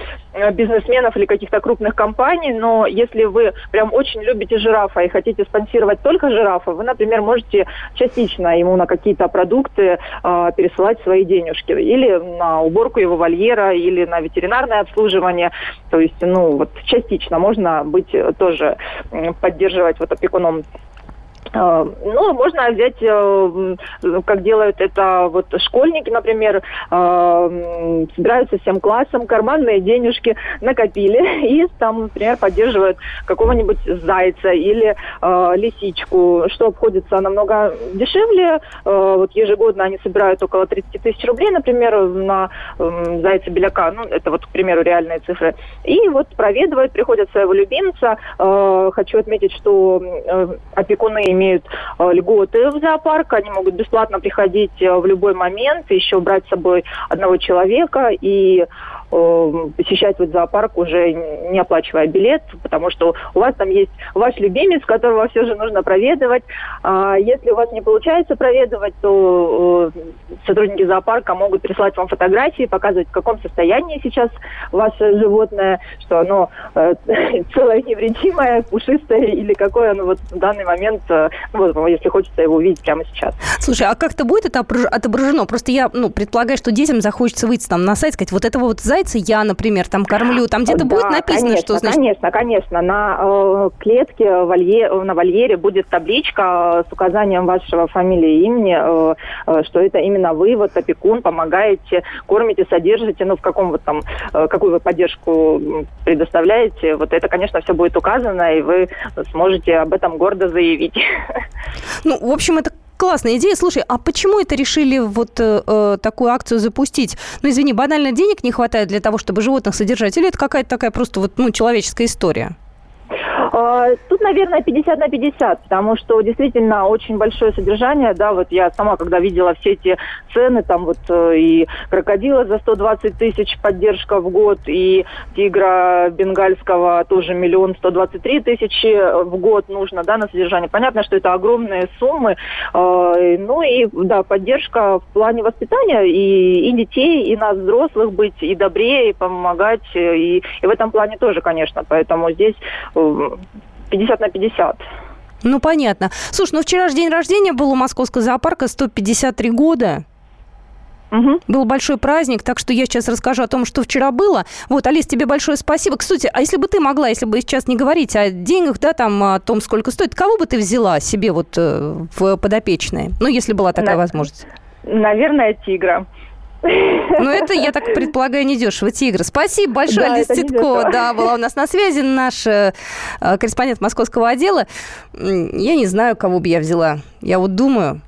бизнесменов или каких-то крупных компаний, но если вы прям очень любите жирафа и хотите спонсировать только жирафа, вы, например, можете частично ему на какие-то продукты э, пересылать свои денежки. Или на уборку его вольера, или на ветеринарное обслуживание. То есть, ну, вот частично можно быть тоже, поддерживать вот опекуном ну, можно взять, э, как делают это вот школьники, например, а, собираются всем классом, карманные денежки накопили и там, например, поддерживают какого-нибудь зайца или э, лисичку, что обходится намного дешевле. Вот ежегодно они собирают около 30 тысяч рублей, например, на э, зайца беляка, ну, это вот, к примеру, реальные цифры. И вот проведывают, приходят своего любимца. Хочу отметить, что э, опекуны имеют э, льготы в зоопарк, они могут бесплатно приходить э, в любой момент, еще брать с собой одного человека. И посещать вот зоопарк уже не оплачивая билет, потому что у вас там есть ваш любимец, которого все же нужно проведывать. А если у вас не получается проведывать, то э, сотрудники зоопарка могут прислать вам фотографии, показывать, в каком состоянии сейчас ваше животное, что оно э, целое невредимое, пушистое, или какое оно вот в данный момент, э, ну, вот, если хочется его увидеть прямо сейчас. Слушай, а как-то будет это отображено? Просто я ну, предполагаю, что детям захочется выйти там на сайт, сказать, вот этого вот зайца я, например, там кормлю, там где-то да, будет написано, конечно, что значит... Конечно, конечно. На э, клетке волье, на вольере будет табличка с указанием вашего фамилии и имени, э, э, что это именно вы, вот опекун, помогаете, кормите, содержите, ну, в каком вот там, э, какую вы поддержку предоставляете. Вот это, конечно, все будет указано, и вы сможете об этом гордо заявить. Ну, в общем, это Классная идея. Слушай, а почему это решили вот э, э, такую акцию запустить? Ну, извини, банально денег не хватает для того, чтобы животных содержать? Или это какая-то такая просто вот, ну, человеческая история? А, тут, наверное, 50 на 50, потому что действительно очень большое содержание, да, вот я сама, когда видела все эти цены, там вот э, и крокодила за 120 тысяч поддержка в год, и тигра бенгальского тоже миллион 123 тысячи в год нужно, да, на содержание. Понятно, что это огромные суммы, э, ну и, да, поддержка в плане воспитания и, и детей, и нас, взрослых, быть и добрее, и помогать, и, и в этом плане тоже, конечно, поэтому здесь 50 на 50. Ну, понятно. Слушай, ну вчера же день рождения был у Московского зоопарка, 153 года. Угу. Был большой праздник, так что я сейчас расскажу о том, что вчера было. Вот, Алис, тебе большое спасибо. Кстати, а если бы ты могла, если бы сейчас не говорить о деньгах, да, там, о том, сколько стоит, кого бы ты взяла себе вот э, в подопечные? Ну, если была такая На... возможность. Наверное, тигра. Ну, это, я так предполагаю, недешево. Тигр. Спасибо большое, да, Алиса Титкова. Да, была у нас на связи наш э, корреспондент московского отдела. Я не знаю, кого бы я взяла. Я вот думаю,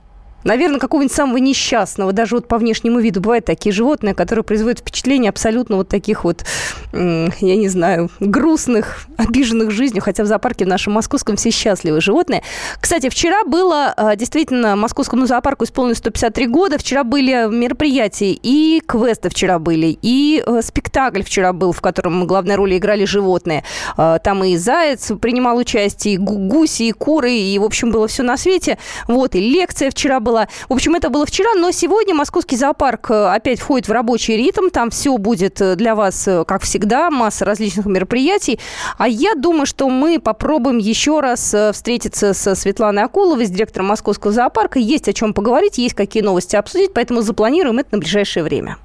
Наверное, какого-нибудь самого несчастного, даже вот по внешнему виду. Бывают такие животные, которые производят впечатление абсолютно вот таких вот, я не знаю, грустных, обиженных жизнью, хотя в зоопарке в нашем московском все счастливые животные. Кстати, вчера было, а, действительно, московскому зоопарку исполнилось 153 года, вчера были мероприятия, и квесты вчера были, и э, спектакль вчера был, в котором главной роли играли животные. А, там и заяц принимал участие, и гуси, и куры, и, в общем, было все на свете. Вот, и лекция вчера была была. В общем, это было вчера, но сегодня московский зоопарк э, опять входит в рабочий ритм. Там все будет э, для вас, э, как всегда, масса различных мероприятий. А я думаю, что мы попробуем еще раз встретиться со Светланой Акуловой, с директором московского зоопарка. Есть о чем поговорить, есть какие новости обсудить, поэтому запланируем это на ближайшее время.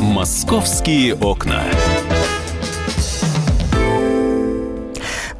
«Московские окна».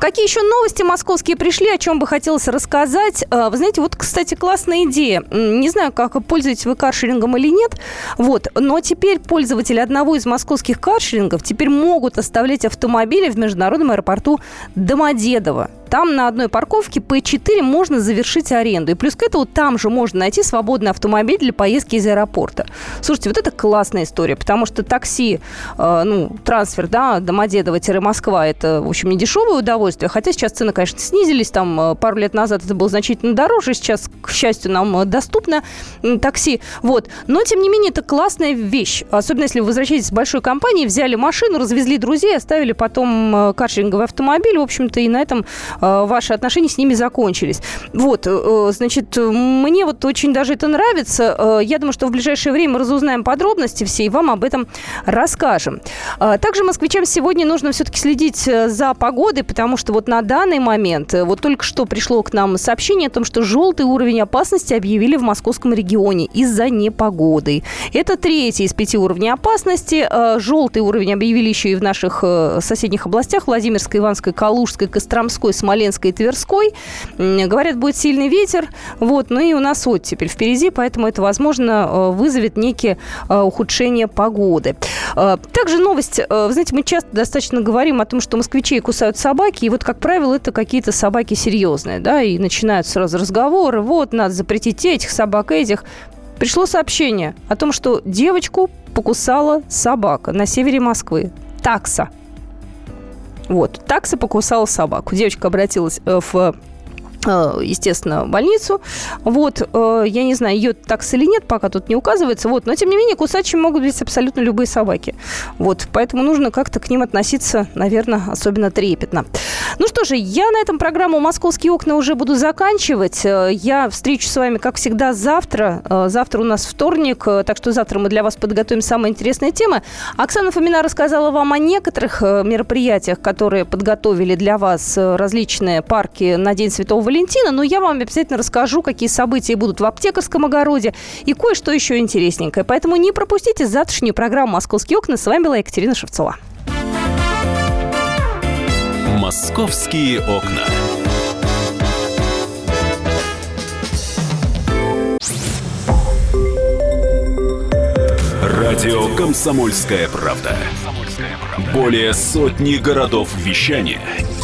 Какие еще новости московские пришли, о чем бы хотелось рассказать? А, вы знаете, вот, кстати, классная идея. Не знаю, как пользуетесь вы каршерингом или нет, вот, но теперь пользователи одного из московских каршерингов теперь могут оставлять автомобили в международном аэропорту Домодедово. Там на одной парковке P4 можно завершить аренду. И плюс к этому там же можно найти свободный автомобиль для поездки из аэропорта. Слушайте, вот это классная история, потому что такси, э, ну, трансфер, да, Домодедово-Москва, это, в общем, не дешевое удовольствие. Хотя сейчас цены, конечно, снизились. Там э, пару лет назад это было значительно дороже. Сейчас, к счастью, нам э, доступно такси. Вот. Но, тем не менее, это классная вещь. Особенно, если вы возвращаетесь с большой компанией, взяли машину, развезли друзей, оставили потом э, каршеринговый автомобиль. В общем-то, и на этом ваши отношения с ними закончились. Вот, э, значит, мне вот очень даже это нравится. Э, я думаю, что в ближайшее время разузнаем подробности все и вам об этом расскажем. Также москвичам сегодня нужно все-таки следить за погодой, потому что вот на данный момент, вот только что пришло к нам сообщение о том, что желтый уровень опасности объявили в московском регионе из-за непогоды. Это третий из пяти уровней опасности. Желтый уровень объявили еще и в наших соседних областях Владимирской, Иванской, Калужской, Костромской, Смоленской, и Тверской. Говорят, будет сильный ветер. Вот, ну и у нас оттепель впереди, поэтому это, возможно, э, вызовет некие э, ухудшения погоды. Э, также новость. Вы знаете, мы часто достаточно говорим о том, что москвичей кусают собаки, и вот, как правило, это какие-то собаки серьезные, да, и начинают сразу разговоры, вот, надо запретить этих собак, этих. Пришло сообщение о том, что девочку покусала собака на севере Москвы. Такса. Вот. Такса покусала собаку. Девочка обратилась э, в естественно, больницу. Вот, э, я не знаю, ее такс или нет, пока тут не указывается. Вот, но тем не менее, кусачими могут быть абсолютно любые собаки. Вот, поэтому нужно как-то к ним относиться, наверное, особенно трепетно. Ну что же, я на этом программу «Московские окна» уже буду заканчивать. Э, я встречу с вами, как всегда, завтра. Завтра у нас вторник, так что завтра мы для вас подготовим самые интересные темы. Оксана Фомина рассказала вам о некоторых мероприятиях, которые подготовили для вас различные парки на День Святого Валентина, но я вам обязательно расскажу, какие события будут в аптекарском огороде и кое-что еще интересненькое. Поэтому не пропустите завтрашнюю программу «Московские окна». С вами была Екатерина Шевцова. «Московские окна». Радио «Комсомольская правда». Более сотни городов вещания –